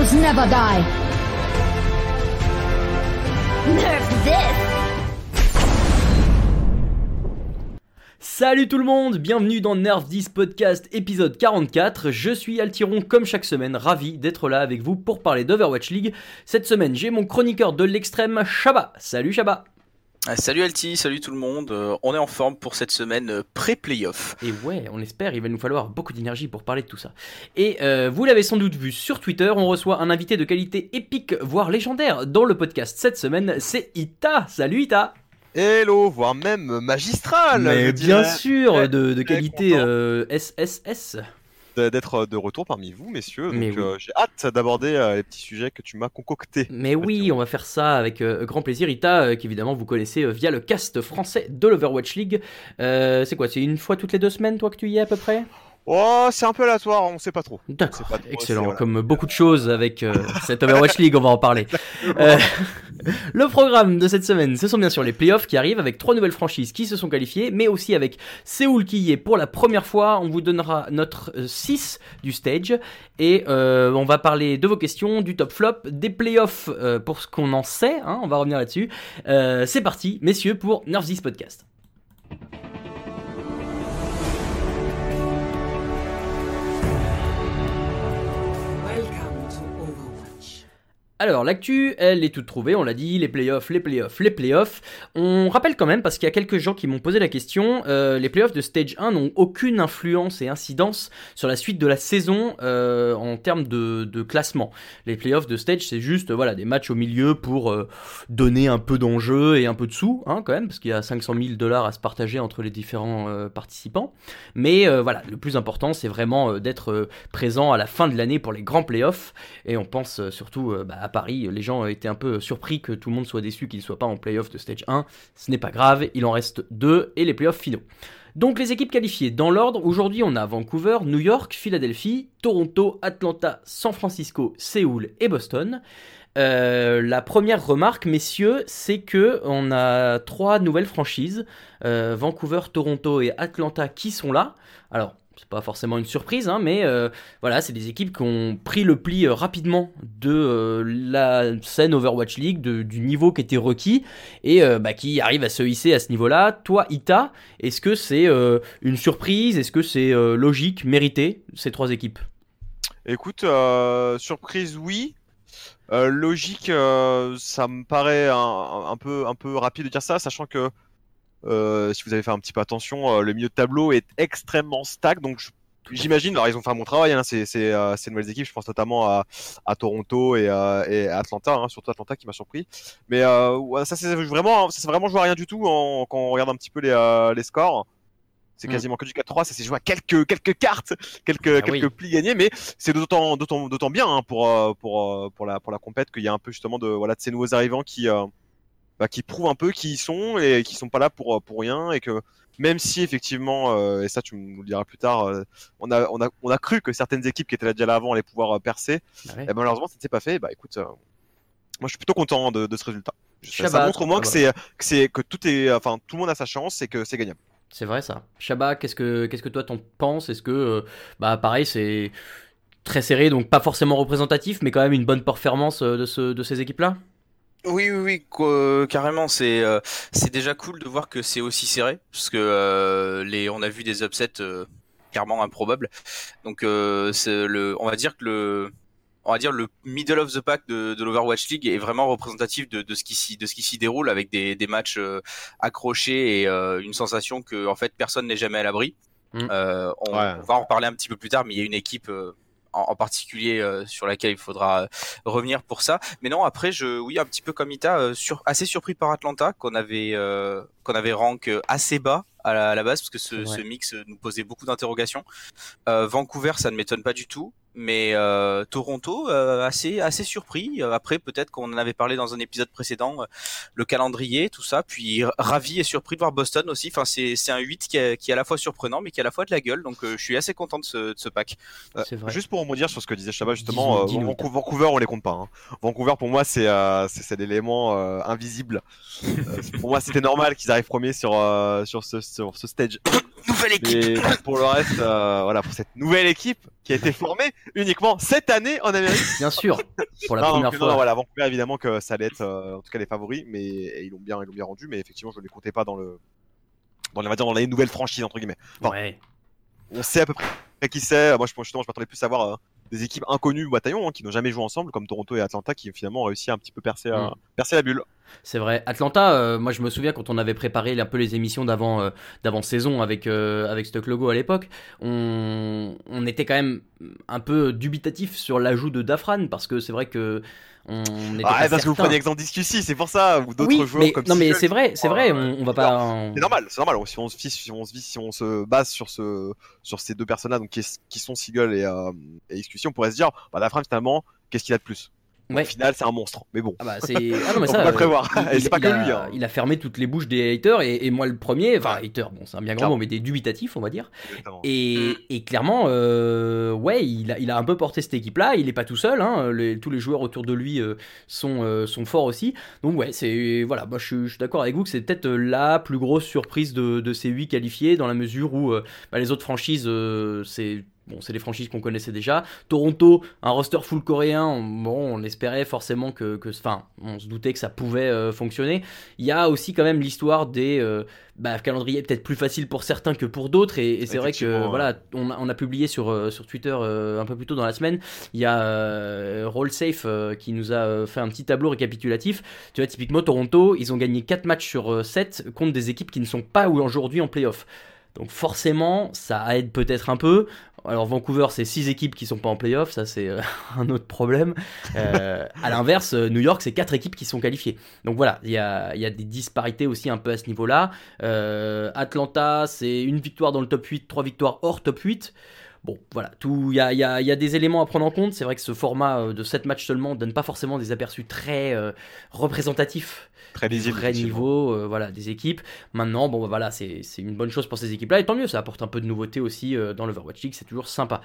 heroes never die. Nerf this! Salut tout le monde, bienvenue dans Nerf 10 Podcast épisode 44. Je suis Altiron comme chaque semaine, ravi d'être là avec vous pour parler d'Overwatch League. Cette semaine, j'ai mon chroniqueur de l'extrême, Shaba. Salut Shaba. Ah, Salut Alti, salut tout le monde. Euh, on est en forme pour cette semaine euh, pré-playoff. Et ouais, on espère, il va nous falloir beaucoup d'énergie pour parler de tout ça. Et euh, vous l'avez sans doute vu sur Twitter, on reçoit un invité de qualité épique, voire légendaire, dans le podcast cette semaine, c'est Ita. Salut Ita Hello, voire même magistral. Mais bien dirais. sûr, de, qualité euh, SSS. D'être de retour parmi vous, messieurs. Donc Mais oui. euh, j'ai hâte d'aborder euh, les petits sujets que tu m'as concoctés. Mais oui, on va faire ça avec euh, grand plaisir. Ita, euh, qu'évidemment vous connaissez euh, via le cast français de l'Overwatch League. Euh, c'est quoi C'est une fois toutes les deux semaines, toi, que tu y es à peu près? Oh, c'est un peu aléatoire, on sait pas trop. D'accord, excellent. voilà. Comme beaucoup de choses avec euh, cette Overwatch League, on va en parler. Euh, le programme de cette semaine, ce sont bien sûr les playoffs qui arrivent avec trois nouvelles franchises qui se sont qualifiées, mais aussi avec Séoul qui y est pour la première fois. On vous donnera notre 6 du stage et euh, on va parler de vos questions, du top flop, des playoffs euh, pour ce qu'on en sait. hein, on va revenir là-dessus. Euh, c'est parti, messieurs, pour Nerf 10 Podcast. Alors, l'actu, elle est toute trouvée, on l'a dit, les playoffs, les playoffs, les playoffs. On rappelle quand même, parce qu'il y a quelques gens qui m'ont posé la question, euh, les playoffs de Stage 1 n'ont aucune influence et incidence sur la suite de la saison euh, en termes de, classement. Les playoffs de Stage, c'est juste voilà, des matchs au milieu pour euh, donner un peu d'enjeu et un peu de sous, hein, quand même, parce qu'il y a 500 000 dollars à se partager entre les différents participants. Mais voilà, le plus important, c'est vraiment d'être présent à la fin de l'année pour les grands playoffs. Et on pense surtout bah, Paris, les gens étaient un peu surpris que tout le monde soit déçu qu'il ne soit pas en playoff de stage 1. Ce n'est pas grave, il en reste deux et les playoffs finaux. Donc les équipes qualifiées dans l'ordre, aujourd'hui on a Vancouver, New York, Philadelphie, Toronto, Atlanta, San Francisco, Séoul et Boston. Euh, la première remarque, messieurs, c'est que on a trois nouvelles franchises, euh, Vancouver, Toronto et Atlanta, qui sont là. Alors, c'est pas forcément une surprise, hein, mais euh, voilà, c'est des équipes qui ont pris le pli euh, rapidement de euh, la scène Overwatch League, du niveau qui était requis, et bah, qui arrivent à se hisser à ce niveau-là. Toi, Ita, est-ce que c'est une surprise? Est-ce que c'est logique, mérité, ces trois équipes? Écoute, surprise, oui. Logique, ça me paraît peu, un peu rapide de dire ça, sachant que euh, si vous avez fait un petit peu attention, euh, le milieu de tableau est extrêmement stack, donc je- j'imagine, alors ils ont fait un bon travail, hein, ces, ces, euh, ces nouvelles équipes, je pense notamment à, à Toronto et, euh, et Atlanta, hein, surtout Atlanta qui m'a surpris. Mais euh, ouais, ça c'est vraiment, ça vraiment joué à rien du tout en- quand on regarde un petit peu les, euh, les scores. C'est Mm. quasiment que du 4-3, ça s'est joué à quelques, quelques cartes, quelques, Ah quelques oui. plis gagnés, mais c'est d'autant, d'autant, d'autant bien hein, pour, pour, pour, la, pour la compète qu'il y a un peu justement de, voilà, de ces nouveaux arrivants qui, euh, bah, qui prouvent un peu qui ils sont et qui sont pas là pour, pour rien et que même si effectivement, euh, et ça tu nous le diras plus tard, euh, on, a, on, a, on a cru que certaines équipes qui étaient là déjà là avant allaient pouvoir euh, percer, Bah ouais. et malheureusement ça ne s'est pas fait. Bah écoute, euh, moi je suis plutôt content de, de ce résultat. Ça, montre au moins Ah que bah. c'est que c'est que tout est, enfin tout le monde a sa chance et que c'est gagnable. C'est vrai ça. Shaba, qu'est-ce que qu'est-ce que toi t'en penses? Est-ce que euh, bah pareil c'est très serré donc pas forcément représentatif mais quand même une bonne performance de ce de ces équipes là Oui, oui, oui, quoi, carrément. C'est euh, c'est déjà cool de voir que c'est aussi serré, parce que euh, les, on a vu des upsets euh, clairement improbables. Donc, euh, c'est le, on va dire que le, on va dire le middle of the pack de, de l'Overwatch League est vraiment représentatif de, de ce qui s'y, de ce qui s'y déroule avec des, des matchs euh, accrochés et euh, une sensation que en fait personne n'est jamais à l'abri. Mm. Euh, on, Ouais. on va en reparler un petit peu plus tard, mais il y a une équipe euh, en, en particulier euh, sur laquelle il faudra euh, revenir pour ça. Mais non, après, je, oui, un petit peu comme Ita, euh, sur, assez surpris par Atlanta, qu'on avait, euh, qu'on avait rank euh, assez bas à la, à la base, parce que ce, ce mix euh, nous posait beaucoup d'interrogations. Euh, Vancouver, ça ne m'étonne pas du tout. Mais euh, Toronto, euh, assez assez surpris. Euh, après, peut-être qu'on en avait parlé dans un épisode précédent, euh, le calendrier, tout ça. Puis ravi et surpris de voir Boston aussi. Enfin, c'est c'est un 8 qui est, qui est à la fois surprenant, mais qui a à la fois de la gueule. Donc, euh, je suis assez content de ce, de ce pack. Euh, C'est vrai. Juste pour rebondir sur ce que disait Chabat, justement, euh, dis-nous, Vancouver, Vancouver, on les compte pas. hein. Vancouver, pour moi, c'est euh, c'est c'est l'élément euh, invisible. Euh, pour moi, c'était normal qu'ils arrivent premiers sur, euh, sur, ce, sur ce stage. Nouvelle équipe. Pour le reste, euh, voilà, pour cette nouvelle équipe qui a été formée uniquement cette année en Amérique. Bien sûr, pour la Non, première donc, fois. non, voilà, Vancouver évidemment que ça allait être euh, en tout cas les favoris, mais et ils l'ont bien, ils l'ont bien rendu, mais effectivement je ne les comptais pas dans le, dans les, on va dire, dans les nouvelles franchises entre guillemets. Bon. Ouais. On sait à peu près qui c'est. Moi je pense justement, je m'attendais plus à voir euh, des équipes inconnues au bataillon hein, qui n'ont jamais joué ensemble, comme Toronto et Atlanta, qui finalement ont réussi à un petit peu percer, euh, Mm. percer la bulle. C'est vrai. Atlanta, euh, moi je me souviens quand on avait préparé un peu les émissions d'avant euh, d'avant saison avec euh, avec Stock Logo à l'époque, on, on était quand même un peu dubitatif sur l'ajout de Dafran parce que c'est vrai que on Ah, pas parce que vous prenez exemple d'Iscussi, c'est pour ça, ou d'autres oui, joueurs mais, comme non mais c'est vrai, c'est sont, vrai, on, on va pas. C'est normal, c'est normal. Si on se si on se fie, si on se base sur ce, sur ces deux personnes-là, donc qui, qui sont Seagull et, euh, et Excussi, on pourrait se dire, bah, Dafran finalement, qu'est-ce qu'il a de plus? Ouais. Au final, c'est un monstre. Mais bon, Ah bah c'est. Ah non mais on ça. peut pas prévoir. il- et c'est pas il que a- lui. Hein. Il a fermé toutes les bouches des haters et, et moi le premier, enfin haters, bon c'est un bien grand Clairement. mot, mais des dubitatifs on va dire. Exactement. Et, et clairement, euh, ouais, il a, il a un peu porté cette équipe-là. Il n'est pas tout seul. Hein, les- tous les joueurs autour de lui euh, sont, euh, sont forts aussi. Donc ouais, c'est voilà. Moi, je, suis- je suis d'accord avec vous que c'est peut-être la plus grosse surprise de, de ces huit qualifiés dans la mesure où euh, bah, les autres franchises, euh, c'est Bon, c'est les franchises qu'on connaissait déjà. Toronto, un roster full coréen. on- Bon, on espérait forcément que, que- enfin, on se doutait que ça pouvait euh, fonctionner. Il y a aussi quand même l'histoire des euh, bah, calendriers peut-être plus facile pour certains que pour d'autres. Et, et c'est vrai que voilà, on a, on a publié sur, euh, sur Twitter euh, un peu plus tôt dans la semaine. Il y a RollSafe qui nous a fait un petit tableau récapitulatif. Tu vois, typiquement Toronto, ils ont gagné 4 matchs sur euh, 7 contre des équipes qui ne sont pas aujourd'hui en playoff. Donc forcément, ça aide peut-être un peu. Alors Vancouver, c'est 6 équipes qui sont pas en playoff, ça c'est euh, un autre problème. Euh, à l'inverse, euh, New York, c'est 4 équipes qui sont qualifiées. Donc voilà, il y a, des disparités aussi un peu à ce niveau-là. Atlanta, c'est une victoire dans le top 8, 3 victoires hors top 8. Bon, voilà, tout, il y y y a des éléments à prendre en compte. C'est vrai que ce format euh, de 7 matchs seulement donne pas forcément des aperçus très euh, représentatifs Très vrai effectivement. niveau euh, voilà, des équipes. Maintenant, bon, bah, voilà, c'est une bonne chose pour ces équipes-là, et tant mieux, ça apporte un peu de nouveauté aussi euh, dans l'Overwatch League, c'est toujours sympa.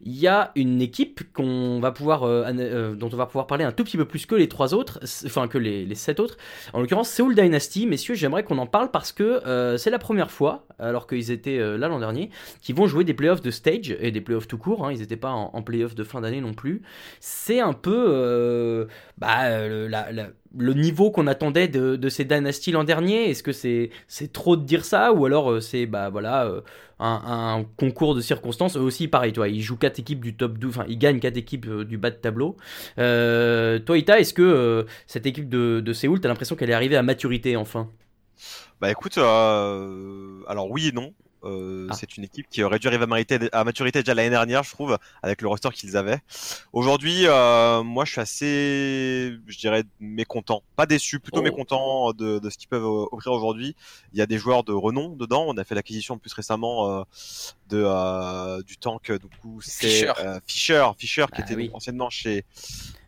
Il y a une équipe qu'on va pouvoir, dont on va pouvoir parler un tout petit peu plus que les trois autres, enfin que les, les sept autres. En l'occurrence, Seoul Dynasty, messieurs, j'aimerais qu'on en parle parce que c'est la première fois, alors qu'ils étaient là l'an dernier, qu'ils vont jouer des playoffs de stage et des playoffs tout court. hein, ils n'étaient pas en, playoffs de fin d'année non plus. C'est un peu euh, bah, le niveau qu'on attendait de, de ces Dynasty l'an dernier. Est-ce que c'est trop de dire ça? Ou alors euh, c'est bah voilà euh, un, concours de circonstances Eux aussi, pareil, toi, ils jouent quatre équipes du top 12, enfin ils gagnent quatre équipes du bas de tableau. Toi, Ita, est-ce que cette équipe de, de Séoul, t'as l'impression qu'elle est arrivée à maturité enfin? Bah écoute, alors oui et non. Euh, Ah. C'est une équipe qui aurait dû arriver à maturité, à maturité déjà l'année dernière, je trouve, avec le roster qu'ils avaient. Aujourd'hui, euh, moi, je suis assez, je dirais, mécontent. Pas déçu, plutôt Oh. mécontent de, de ce qu'ils peuvent euh, offrir aujourd'hui. Il y a des joueurs de renom dedans. On a fait l'acquisition plus récemment euh, de euh, du tank. Du coup, c'est Fisher. euh, Fisher, Fisher qui Ah était oui. anciennement chez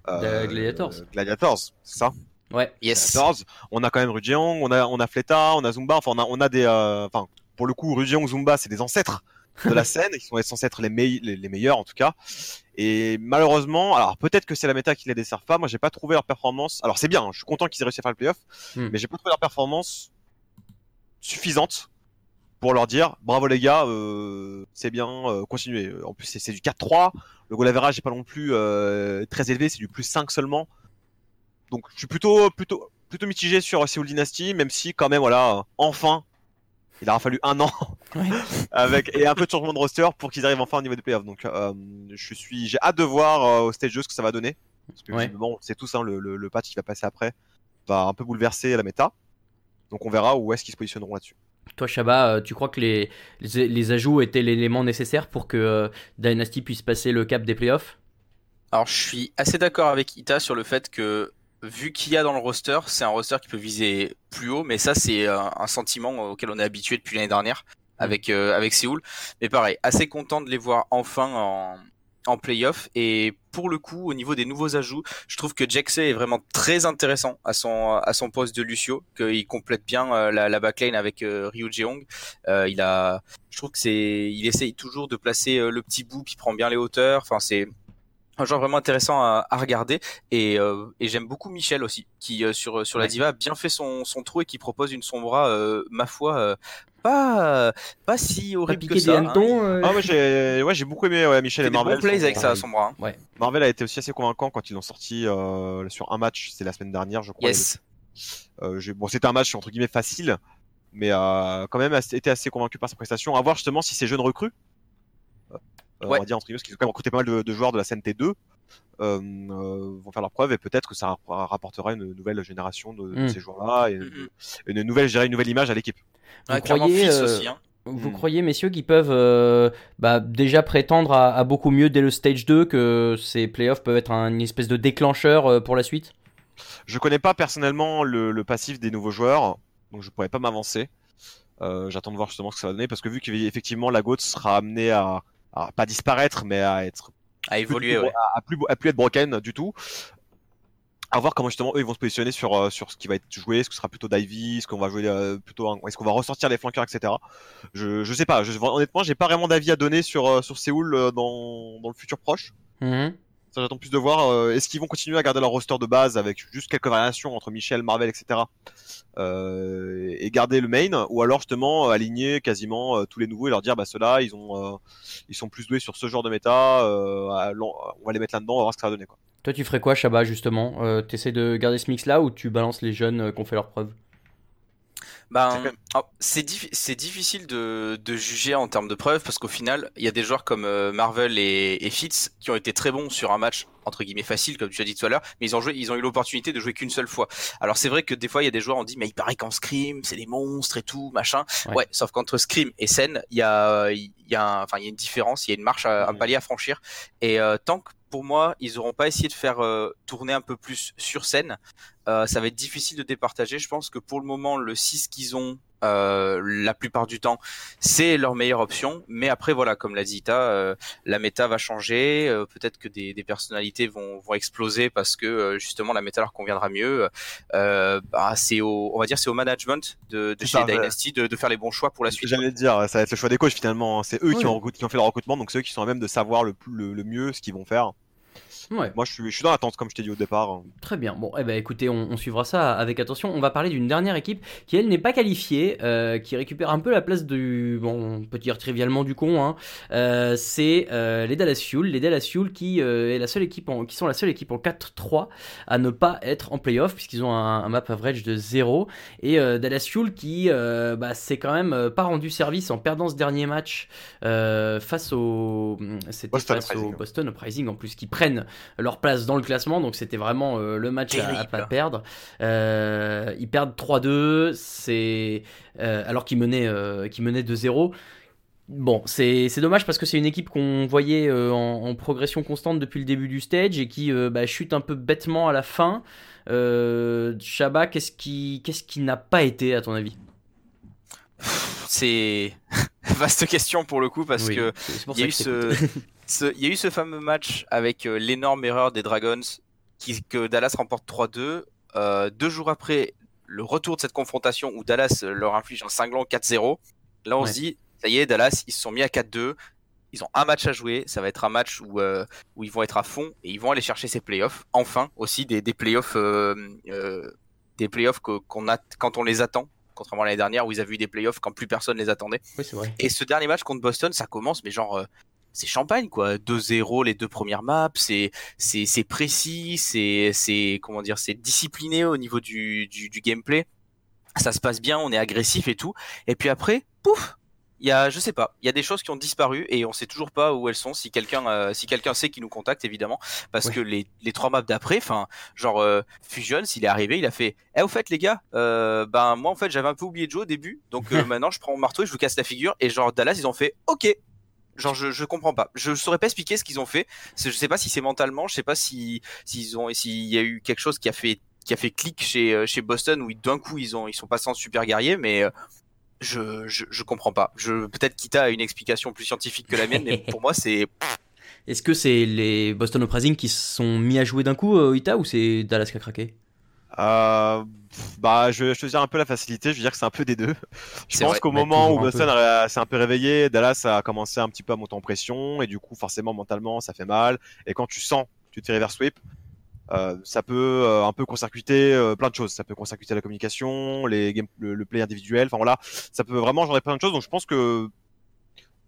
Gladiators. Gladiators, c'est ça? Ouais. Yes. 14. On a quand même Rujiang, on a, on a Fleta, on a Zumba, enfin on a, on a des... euh, Enfin, pour le coup, Rujiang, Zumba, c'est des ancêtres de la scène, qui sont censés être les, les, les meilleurs en tout cas. Et malheureusement, alors peut-être que c'est la méta qui les desserve pas, moi j'ai pas trouvé leur performance... Alors c'est bien, hein, je suis content qu'ils aient réussi à faire le playoff, Hmm. mais j'ai pas trouvé leur performance suffisante pour leur dire bravo les gars, euh, c'est bien, euh, continuez. En plus c'est du 4-3, le goal average est pas non plus euh, très élevé, c'est du plus 5 seulement. Donc je suis plutôt plutôt plutôt mitigé sur Seoul Dynasty, même si quand même voilà, enfin, il aura fallu un an Ouais. avec et un peu de changement de roster pour qu'ils arrivent enfin au niveau des playoffs. Donc euh, je suis j'ai hâte de voir euh, au stage 2 ce que ça va donner. Parce que Ouais. visiblement, c'est tous hein, le, le, le patch qui va passer après va un peu bouleverser la méta. Donc on verra où est-ce qu'ils se positionneront là-dessus. Toi, Shaba, euh, tu crois que les, les, les ajouts étaient l'élément nécessaire pour que euh, Dynasty puisse passer le cap des playoffs? Alors je suis assez d'accord avec Ita sur le fait que vu qu'il y a dans le roster, c'est un roster qui peut viser plus haut, mais ça c'est un, un sentiment auquel on est habitué depuis l'année dernière avec euh, avec Séoul. Mais pareil, assez content de les voir enfin en en playoff. Et pour le coup au niveau des nouveaux ajouts je trouve que Jaxé est vraiment très intéressant à son à son poste de Lucio qu'il complète bien euh, la, la backline avec euh, Ryu Jeong. Euh, il a je trouve que c'est il essaye toujours de placer euh, le petit bout qui prend bien les hauteurs. Enfin c'est un joueur vraiment intéressant à, à regarder et, euh, et j'aime beaucoup Michel aussi qui euh, sur sur la Ouais. diva a bien fait son, son trou et qui propose une sombra euh, ma foi euh, pas pas si horrible que des ça. hein. euh, Ah, moi j'ai ouais, j'ai beaucoup aimé ouais, Il Michel et des bons Marvel. plays avec ça bras. hein. Marvel a été aussi assez convaincant quand ils l'ont sorti euh, sur un match, c'était la semaine dernière, je crois. Yes. Euh, bon, c'était un match entre guillemets facile, mais euh, quand même été assez convaincu par sa prestation. À voir justement si ces jeunes recrues, Ouais. on va dire entre guillemets, parce qu'ils ont quand même recruté pas mal de, de joueurs de la CNT2, euh, euh, vont faire leur preuve et peut-être que ça ra- rapportera une nouvelle génération de, de Mm. ces joueurs-là et une nouvelle, je dirais, une nouvelle image à l'équipe. Vous Ouais, clairement, croyez, euh, aussi. hein. Vous Hmm. croyez, messieurs, qu'ils peuvent euh, bah, déjà prétendre à, à beaucoup mieux dès le stage 2, que ces playoffs peuvent être un- une espèce de déclencheur euh, pour la suite? Je connais pas personnellement le, le passif des nouveaux joueurs, donc je pourrais pas m'avancer. Euh, J'attends de voir justement ce que ça va donner parce que vu qu'effectivement la GOAT sera amenée à, à pas disparaître mais à être À plus, évoluer, tout- ouais. à, à plus, à plus être broken du tout. À voir comment justement eux ils vont se positionner sur euh, sur ce qui va être joué, est-ce que ce sera plutôt d'Ivy, est-ce qu'on va jouer euh, plutôt, est-ce qu'on va ressortir les flanqueurs, etc. Je je sais pas. Je, honnêtement, j'ai pas vraiment d'avis à donner sur euh, sur Séoul euh, dans dans le futur proche. Mhm. Ça, j'attends plus de voir. euh, Est-ce qu'ils vont continuer à garder leur roster de base avec juste quelques variations entre Michel, Marvel, etc. euh, et garder le main, ou alors justement euh, aligner quasiment tous les nouveaux et leur dire bah ceux-là ils ont ils sont plus doués sur ce genre de méta, on va les mettre là-dedans, on va voir ce que ça va donner. Toi, tu ferais quoi, Shabba, justement T'essaies de garder ce mix-là ou tu balances les jeunes qui ont fait leurs preuves Ben, C'est oh, c'est diffi- difficile de, de juger en termes de preuves parce qu'au final, il y a des joueurs comme euh, Marvel et, et Fitz qui ont été très bons sur un match entre guillemets facile, comme tu as dit tout à l'heure, mais ils ont joué, ils ont eu l'opportunité de jouer qu'une seule fois. Alors c'est vrai que des fois, il y a des joueurs on dit mais il paraît qu'en scrim, c'est des monstres et tout, machin. Ouais. Ouais, sauf qu'entre scrim et scène, il y a, il y a, enfin il y a une différence, il y a une marche, à, un palier à franchir. Et euh, tant que pour moi, ils auront pas essayé de faire euh, tourner un peu plus sur scène, euh, ça va être difficile de départager. Je pense que pour le moment, le 6 qu'ils ont, euh, la plupart du temps, c'est leur meilleure option. Mais après, voilà, comme l'a dit Ita, euh, la méta va changer. euh, Peut-être que des, des personnalités vont, vont exploser parce que euh, justement la méta leur conviendra mieux. Euh, bah, c'est au, on va dire, c'est au management de, chez ça. Dynasty de, de faire les bons choix pour la suite. J'allais dire, ça va être le choix des coachs finalement. C'est eux Oui. qui, ont, recrut- qui ont fait le recrutement, donc c'est eux qui sont à même de savoir le, plus- le, le mieux ce qu'ils vont faire. Ouais. Moi je suis, je suis dans l'attente comme je t'ai dit au départ. Très bien. Bon, eh ben, écoutez, on, on suivra ça avec attention. On va parler d'une dernière équipe qui, elle, n'est pas qualifiée, euh, qui récupère un peu la place du. Bon, on peut dire trivialement du con. Hein. Euh, c'est euh, les Dallas Fuel. Les Dallas Fuel qui, est la seule équipe en- qui sont la seule équipe en 4-3 à ne pas être en playoff, puisqu'ils ont un, un map average de 0. Et Dallas Fuel qui bah, s'est quand même pas rendu service en perdant ce dernier match face au. C'était Boston face au Uprising. Boston Uprising en plus, qui leur place dans le classement, donc c'était vraiment euh, le match à, pas perdre. Euh, ils perdent 3-2, c'est euh, alors qu'ils menaient, qu'ils menaient 2-0. Bon, c'est dommage parce que c'est une équipe qu'on voyait euh, en, en progression constante depuis le début du stage et qui euh, bah, chute un peu bêtement à la fin. Euh, Shabba, qu'est-ce qui, qu'est-ce qui n'a pas été à ton avis? C'est vaste question pour le coup parce Oui, que il y, a eu ce, t'écoute. ce- il y a eu ce fameux match avec euh, l'énorme erreur des Dragons qui, que Dallas remporte 3-2. Euh, deux jours après le retour de cette confrontation où Dallas euh, leur inflige un cinglant 4-0, là on Ouais. se dit, ça y est, Dallas, ils se sont mis à 4-2. Ils ont un match à jouer. Ça va être un match où, euh, où ils vont être à fond et ils vont aller chercher ces playoffs. Enfin, aussi des, des playoffs, euh, euh, des playoffs que- qu'on a quand on les attend. Contrairement à l'année dernière où ils avaient eu des playoffs quand plus personne les attendait. Oui, c'est vrai. Et ce dernier match contre Boston, ça commence, mais genre, euh, c'est champagne, quoi. 2-0 les deux premières maps, c'est, c'est, c'est précis, c'est, c'est, comment dire, c'est discipliné au niveau du, du, du gameplay. Ça se passe bien, on est agressif et tout. Et puis après, pouf! Il y a, je sais pas, il y a des choses qui ont disparu et on sait toujours pas où elles sont. Si quelqu'un, euh, si quelqu'un sait, qui nous contacte évidemment, parce que les, les trois maps d'après, enfin, genre euh, Fusion, s'il est arrivé, il a fait, eh au fait les gars, euh, ben moi en fait j'avais un peu oublié Joe au début, donc euh, maintenant je prends mon marteau et je vous casse la figure. Et genre Dallas ils ont fait, ok, genre je, je comprends pas, je saurais pas expliquer ce qu'ils ont fait. Je sais pas si c'est mentalement, je sais pas si s'ils ont, s'il y a eu quelque chose qui a fait qui a fait clic chez euh, chez Boston où d'un coup ils ont ils sont passés en super guerrier, mais euh, je, je je comprends pas. Je peut-être Kita a une explication plus scientifique que la mienne, mais pour moi c'est Est-ce que c'est les Boston Uprising qui se sont mis à jouer d'un coup, euh, Ita, ou c'est Dallas qui a craqué? Euh, bah, je, je te dire un peu la facilité, je veux dire que c'est un peu des deux. Je C'est pense qu'au moment où Boston a- s'est un peu réveillé, Dallas a commencé un petit peu à monter en pression, et du coup, forcément, mentalement, ça fait mal. Et quand tu sens, que tu te fais reverse sweep, Euh, ça peut euh, un peu court-circuiter euh, plein de choses. Ça peut court-circuiter la communication, les game, le, le play individuel. Enfin voilà, ça peut vraiment genrer plein de choses. Donc je pense que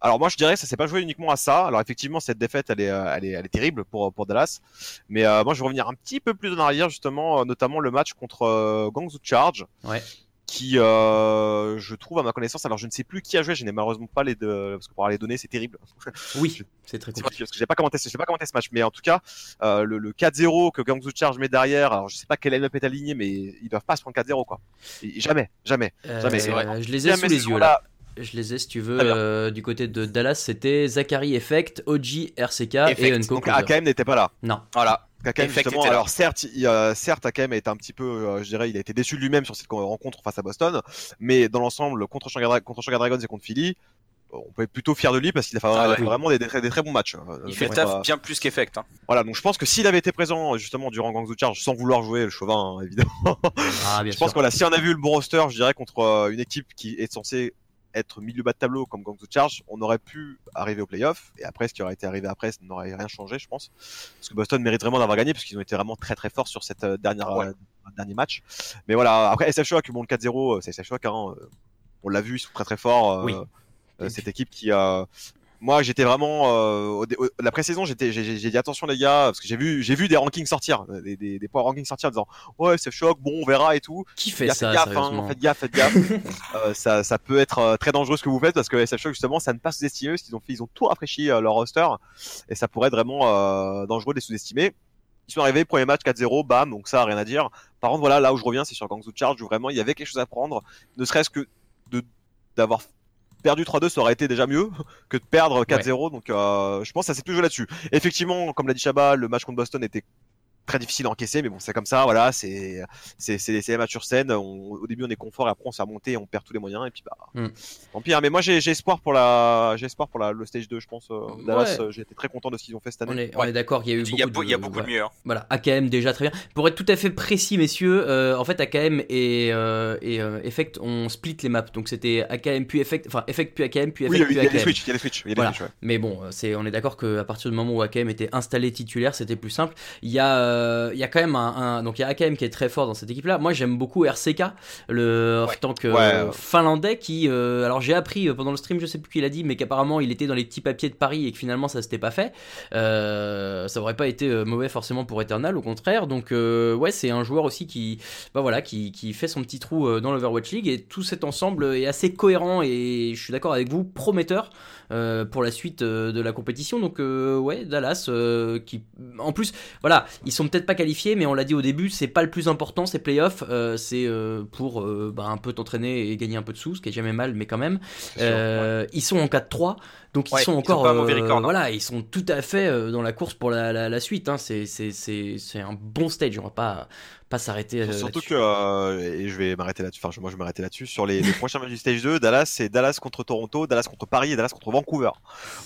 alors moi je dirais que ça s'est pas joué uniquement à ça. Alors effectivement cette défaite elle est euh, elle est, elle est terrible pour pour Dallas. Mais euh, moi je vais revenir un petit peu plus en arrière justement, notamment le match contre euh, Guangzhou Charge. Ouais. Qui euh, je trouve à ma connaissance, alors je ne sais plus qui a joué, je n'ai malheureusement pas les deux, parce que pour les données c'est terrible. Oui, c'est très compliqué. parce que j'ai pas commenté, pas commenté ce match, mais en tout cas, euh, le, le 4-0 que Guangzhou Charge met derrière, alors je sais pas quel line-up est aligné, mais ils doivent pas se prendre 4-0 quoi. Et jamais, jamais. Euh, Jamais, vrai. je les ai Jamais sous les yeux là. Je les ai si tu veux. Euh, du côté de Dallas, c'était Zachary Effect, OG, RCK et Effect. Unco Donc. AKM n'était pas là. Non. Voilà. Justement, alors certes, il, euh, certes été un petit peu, euh, je dirais, il a été déçu de lui-même sur cette rencontre face à Boston, mais dans l'ensemble, contre Shanghai, Dra- contre Shanghai Dragons et contre Philly, on peut être plutôt fier de lui parce qu'il a fait, Ah ouais. vraiment des, des très, des très bons matchs. Euh, Il fait le taf euh, bien plus qu'effect. Hein. Voilà, donc je pense que s'il avait été présent justement durant Guangzhou Charge, sans vouloir jouer le chauvin, hein, évidemment, Ah, bien je sûr. pense que voilà, si on a vu le bon roster, je dirais contre euh, une équipe qui est censée être milieu bas de tableau comme Guangzhou Charge, on aurait pu arriver au playoff. Et après, ce qui aurait été arrivé après, ça n'aurait rien changé, je pense. Parce que Boston mérite vraiment d'avoir gagné parce qu'ils ont été vraiment très très forts sur cette euh, dernière Ouais. euh, dernier match. Mais voilà, après SF Shock, bon le 4-0, euh, c'est SF Shock, hein, euh, on l'a vu, ils sont très très forts. Oui. euh, cette équipe qui a moi j'étais vraiment euh, au au- la pré-saison j'étais j'ai dit attention les gars parce que j'ai vu j'ai vu des rankings sortir euh, des, des, des power rankings sortir en disant ouais c'est choc bon on verra et tout Qui fait Gars, ça, faites gaffe, hein, faites gaffe, faites gaffe. Euh, ça, ça peut être euh, très dangereux ce que vous faites parce que SF Shock justement, ça ne pas sous-estimer qu'ils ont fait, ils ont tout rafraîchi euh, leur roster et ça pourrait être vraiment euh, dangereux de les sous-estimer. Ils sont arrivés, premier match 4-0, bam, donc ça, rien à dire. Par contre, voilà, là où je reviens, c'est sur Guangzhou Charge où vraiment il y avait quelque chose à prendre, ne serait-ce que de d'avoir perdu 3-2 ça aurait été déjà mieux que de perdre 4-0 donc euh, je pense que ça s'est plus joué là-dessus. Effectivement comme l'a dit Chabat le match contre Boston était très difficile à encaisser mais bon c'est comme ça voilà c'est c'est c'est c'est les matchs sur scène on- au début on est confort et après on s'est remonté et on perd tous les moyens et puis bah Mm. tant pis hein. mais moi j'ai espoir pour la j'ai espoir pour la le stage 2 je pense euh, Dallas Ouais. euh, j'ai été très content de ce qu'ils ont fait cette On année est, on Ouais. est d'accord, il y a eu Il y a, beaucoup de, il y a beaucoup de mieux. Hein. Voilà, AKM déjà très bien. Pour être tout à fait précis, messieurs, euh, en fait AKM et, euh, et euh, Effect on split les maps. Donc c'était AKM puis Effect, enfin Effect puis AKM puis oui Effect y puis AKM. switches il y a des switches il y a des Voilà. switches, ouais. Mais bon, euh, c'est, on est d'accord qu'à partir du moment où AKM était installé titulaire, c'était plus simple. Il y a, euh, il y a quand même un, un- donc il y a AKM qui est très fort dans cette équipe-là. Moi, j'aime beaucoup RCK, le en tant que Ouais, euh, finlandais qui, euh, alors j'ai appris euh, pendant le stream, je sais plus qui l'a dit, mais qu'apparemment il était dans les petits papiers de Paris et que finalement ça s'était pas fait. Euh, ça aurait pas été euh, mauvais forcément pour Eternal, au contraire. Donc euh, ouais, c'est un joueur aussi qui, bah voilà, qui, qui fait son petit trou euh, dans l'Overwatch League et tout cet ensemble est assez cohérent et je suis d'accord avec vous, prometteur euh, pour la suite euh, de la compétition. Donc euh, ouais, Dallas qui, en plus, voilà, ils sont peut-être pas qualifiés, mais on l'a dit au début, c'est pas le plus important, ces playoffs, c'est pour bah, un peu t'entraîner et gagner un peu de sous, ce qui est jamais mal, mais quand même. Sûr, Ils sont en 4-3. Donc ils Ouais, sont ils ont encore, pas un mauvais euh, record, voilà, ils sont tout à fait dans la course pour la, la, la suite. Hein. C'est un bon stage. On va pas pas s'arrêter. euh, Surtout que, euh, et je vais m'arrêter là-dessus, enfin je- moi je vais m'arrêter là-dessus, sur les, les prochains matchs du Stage 2, Dallas c'est Dallas contre Toronto, Dallas contre Paris et Dallas contre Vancouver.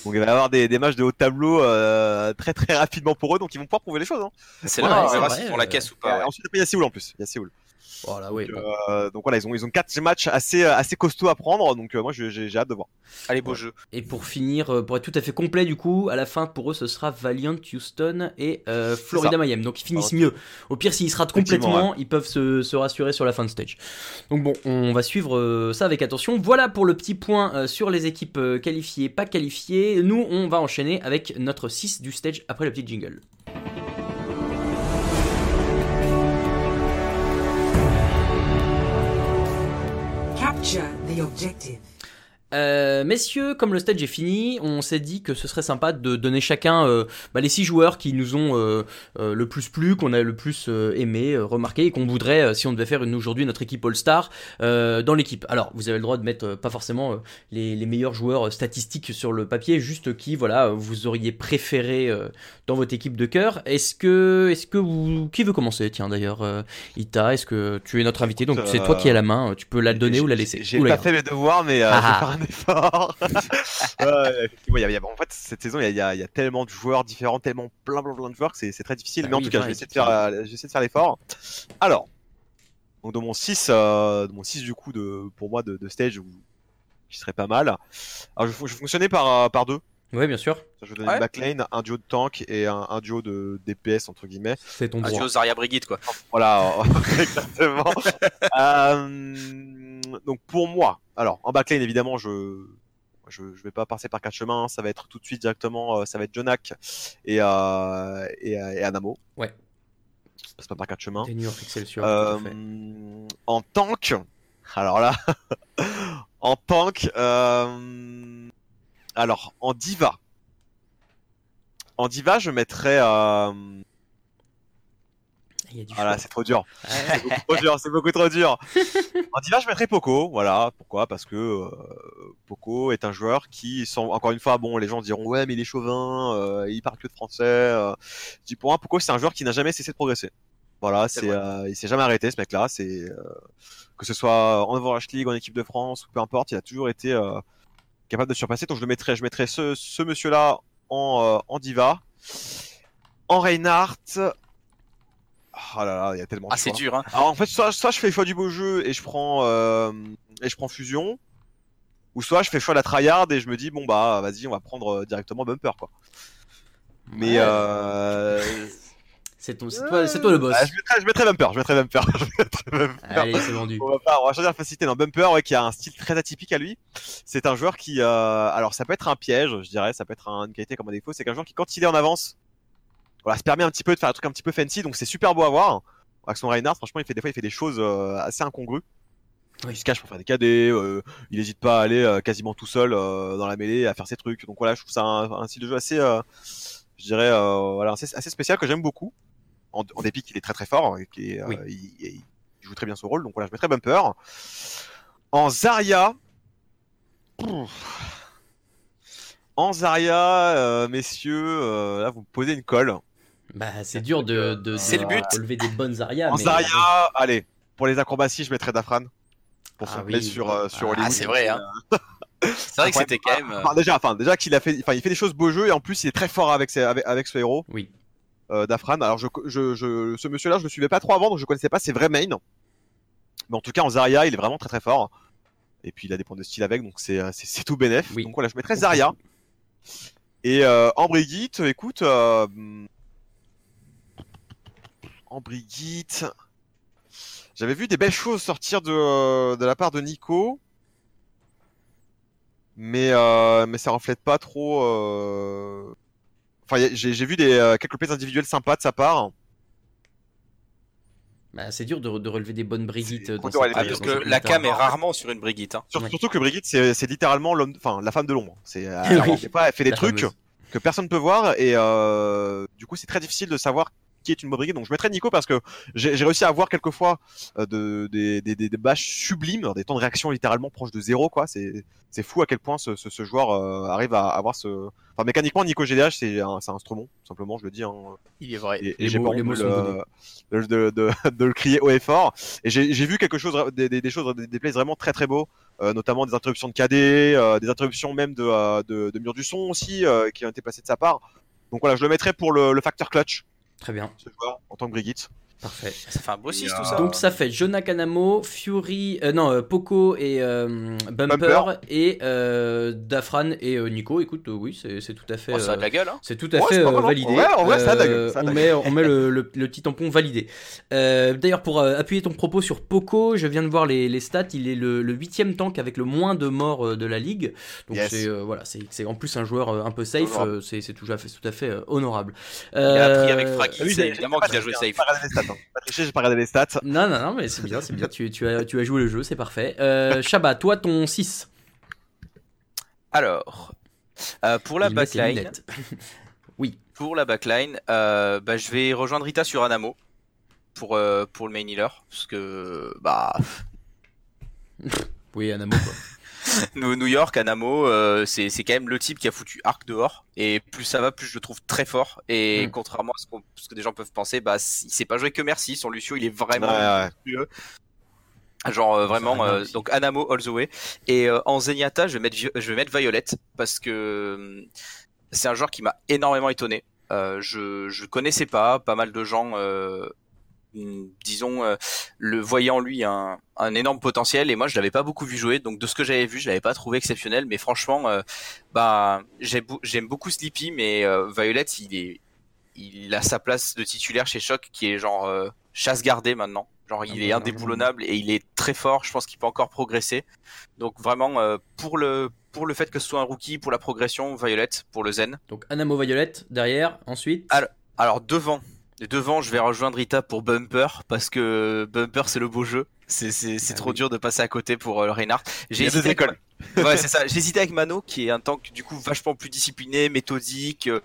Donc il va y avoir des, des matchs de haut de tableau euh, très très rapidement pour eux, donc ils vont pouvoir prouver les choses. Hein. C'est Ouais, là, on verra s'ils font la caisse ou pas. ouais. Ensuite après, il y a Séoul en plus, il y a Séoul. Voilà, ouais, donc, bon. euh, donc voilà, ils ont ils ont quatre matchs assez assez costauds à prendre, donc euh, moi j'ai j'ai hâte de voir. Allez, beau jeu. Et pour finir, euh, pour être tout à fait complet du coup, à la fin pour eux ce sera Valiant, Houston et euh, Florida Miami. Donc ils finissent mieux. Au pire s'ils se ratent complètement, ils peuvent se, se rassurer sur la fin de stage. Donc bon, on va suivre euh, ça avec attention. Voilà pour le petit point euh, sur les équipes euh, qualifiées, pas qualifiées. Nous on va enchaîner avec notre 6 du stage après le petit jingle. Capture the objective. Euh, messieurs, comme le stage est fini, on s'est dit que ce serait sympa de donner chacun euh, bah, les six joueurs qui nous ont euh, euh, le plus plu, qu'on a le plus euh, aimé, euh, remarqué, et qu'on voudrait, euh, si on devait faire une- aujourd'hui notre équipe All-Star, euh, dans l'équipe. Alors, vous avez le droit de mettre euh, pas forcément euh, les, les meilleurs joueurs statistiques sur le papier, juste qui, voilà, vous auriez préféré euh, dans votre équipe de cœur. Est-ce que, est-ce que vous, qui veut commencer? Tiens, d'ailleurs, euh, Ita, est-ce que tu es notre invité, donc c'est toi qui as la main. Tu peux la donner ou la laisser. J'ai la pas fait mes devoirs, mais euh, Ah un effort. Ouais, effectivement, il y a- il y a- en fait, cette saison, il y a, y tellement de joueurs différents, tellement plein, plein, plein de joueurs que c'est très difficile. Ah mais en tout cas, je vais essayer de faire, euh, faire l'effort. Alors, donc dans mon 6, euh, dans mon 6 du coup, de, pour moi, de, de stage, qui serait pas mal. Alors, je, je fonctionnais par, euh, par deux. Ouais, bien sûr. Je vais donner Ouais. une backlane, un duo de tank et un, un duo de DPS entre guillemets. C'est ton Un droit. duo Zarya Brigitte, quoi. Voilà, exactement. Euh, donc pour moi, alors en backlane évidemment, je, je je vais pas passer par quatre chemins, ça va être tout de suite directement, euh, ça va être Jonak et euh, et, euh, et Anamo. Ouais. Ça passe pas par quatre chemins. Euh, en tank, alors là, en tank, euh, alors en diva, en diva, je mettrais. Euh, Il y a du voilà, c'est trop dur. C'est beaucoup trop dur, c'est beaucoup trop dur. En diva, je mettrais Poco, voilà. Pourquoi? Parce que euh, Poco est un joueur qui, sans, encore une fois, bon, les gens diront ouais, mais il est chauvin, euh, il parle que de français. Euh. Je dis pour moi, Poco, c'est un joueur qui n'a jamais cessé de progresser. Voilà, C'est euh, il s'est jamais arrêté, ce mec-là. C'est euh, que ce soit en Overwatch League, en équipe de France ou peu importe, il a toujours été euh, capable de surpasser. Donc je le mettrais, je mettrais ce, ce monsieur-là en, euh, en diva, en Reinhardt. Oh là là, il y a tellement de Ah, c'est dur, hein. Alors en fait, soit, soit je fais le choix du beau jeu et je prends euh, et je prends fusion, ou soit je fais le choix de la tryhard et je me dis bon bah vas-y on va prendre euh, directement bumper quoi. Mais Ouais. C'est ton- c'est toi, c'est toi le boss. ah, je, mettrais, je mettrais bumper, je mettrais bumper, je mettrais bumper. Allez, c'est vendu. On va pas, on va choisir la facilité dans bumper ouais, qui a un style très atypique à lui. C'est un joueur qui, euh, alors ça peut être un piège, je dirais, ça peut être un- une qualité comme un défaut. C'est qu'un joueur qui quand il est en avance, voilà, se permet un petit peu de faire un truc un petit peu fancy, donc c'est super beau à voir. Avec son Reinhardt, franchement, il fait des fois il fait des choses euh, assez incongrues. Oui. Il se cache pour faire des KD, euh, il hésite pas à aller euh, quasiment tout seul euh, dans la mêlée à faire ses trucs. Donc voilà, je trouve ça un, un style de jeu assez, euh, je dirais, euh, voilà, assez, assez spécial que j'aime beaucoup. En, en dépit qu'il est très très fort, et qu'il euh, Oui. il, il joue très bien son rôle. Donc voilà, je mettrais bumper. En Zarya, Pouf. en Zarya, euh, messieurs, euh, là vous me posez une colle. Bah, c'est dur de, de, de- C'est le but. des bonnes arias. En mais- Zarya, allez, pour les acrobaties, je mettrais Dafran. Pour Ah son oui. play sur, euh, sur Ah, c'est vrai, hein. C'est vrai que c'était quand même. Enfin, déjà, enfin, déjà qu'il a fait, enfin, il fait des choses beaux jeux et en plus il est très fort avec, ses, avec, avec ce héros, Oui. Euh, Dafran. Alors, je, je, je, ce monsieur-là, je le suivais pas trop avant, donc je connaissais pas ses vrais mains. Mais en tout cas, en Zarya, il est vraiment très très fort. Et puis, il a des points de style avec, donc c'est, euh, c'est, c'est tout bénef. Oui. Donc voilà, je mettrais Zarya. Et euh, en Brigitte, écoute, euh, en Brigitte, j'avais vu des belles choses sortir de, de la part de Nico, mais euh, mais ça reflète pas trop. Euh, Enfin, j'ai vu des euh, quelques plays individuels sympas de sa part. Bah, c'est dur de, de relever des bonnes Brigitte C'est dans cette- ah, parce que la cam est rarement sur une Brigitte. Hein. Sur- Ouais. Surtout que Brigitte, c'est c'est littéralement l'homme, enfin la femme de l'ombre. C'est euh, elle fait des La trucs fameuse. que personne peut voir et euh, du coup c'est très difficile de savoir qui est une bonne. Donc je mettrais Nico parce que j'ai réussi à avoir quelques fois euh, de, des, des, des, des bâches sublimes, des temps de réaction littéralement proches de zéro quoi. C'est c'est fou à quel point ce, ce, ce joueur euh, arrive à avoir ce. Enfin mécaniquement Nico GDH c'est un, c'est un instrument tout simplement je le dis. Hein. Il est vrai. Et, j'ai pas mots de, de, de, de, de le crier haut et fort. Et j'ai j'ai vu quelque chose, des, des, des choses, des, des plays vraiment très très beaux, euh, notamment des interruptions de KD, euh, des interruptions même de, euh, de, de mur du son aussi, euh, qui ont été placées de sa part. Donc voilà, je le mettrais pour le, le facteur clutch, Très bien, ce joueur, en tant que Brigitte. Parfait. Ça fait un beau 6 Et, tout ça. Donc ça fait Jonah Kanamo, Fury, euh, non, euh, Poco et euh, Bumper, Bumper. et euh, Dafran et euh, Nico. Écoute, euh, oui, c'est tout à fait. Oh, ça a de la gueule. Hein. C'est tout à Ouais, fait hein. validé. Ouais, en vrai, ça a de la gueule, ça a de on met, on met le, le- le petit tampon validé. Euh, D'ailleurs, pour euh, appuyer ton propos sur Poco, je viens de voir les, les stats. Il est le le huitième tank avec le moins de morts de la ligue. Donc Yes. c'est euh, voilà, c'est en plus un joueur un peu safe. C'est tout à fait tout à fait euh, honorable. Il a appris Euh, avec c'est j'ai- évidemment qu'il a joué safe. J'ai pas triché, j'ai pas regardé les stats. Non, non, non, mais c'est bien, c'est bien. Tu, tu, as, tu as joué le jeu, c'est parfait. Euh, Shabba, toi, ton 6. Alors, euh, pour la Il backline, lunettes. pour la backline, euh, bah, je vais rejoindre Rita sur Anamo pour euh, pour le main healer parce que bah Oui, Anamo, quoi. New York, Anamo, euh, c'est c'est quand même le type qui a foutu Arc dehors. Et plus ça va, plus je le trouve très fort. Et Mm. contrairement à ce, qu'on- ce que des gens peuvent penser, bah il s'est pas joué que merci. Son Lucio, il est vraiment ouais. Genre euh, vraiment, euh, donc Anamo all the way. Et euh, en Zenyatta, je vais mettre je vais mettre Violet parce que euh, c'est un joueur qui m'a énormément étonné. Euh, je je connaissais pas, pas mal de gens disons, euh, le voyant lui un, un énorme potentiel. Et moi, je l'avais pas beaucoup vu jouer. Donc de ce que j'avais vu, je l'avais pas trouvé exceptionnel. Mais franchement, euh, bah, j'aime beaucoup Sleepy, mais euh, Violet, il est, il a sa place de titulaire chez Shock, qui est genre euh, chasse gardée maintenant. Genre, il Ah est indéboulonnable et il est très fort. Je pense qu'il peut encore progresser. Donc vraiment, pour le pour le fait que ce soit un rookie, pour la progression, Violet, pour le Zen. Donc Anamo Violette derrière, ensuite. Alors devant, devant, je vais rejoindre Rita pour Bumper parce que Bumper c'est le beau jeu. C'est c'est c'est Ah trop oui. dur de passer à côté pour euh, Reinhardt. A hésité deux avec- écoles. Ouais, c'est ça. J'ai hésité avec Mano qui est un tank du coup vachement plus discipliné, méthodique. euh,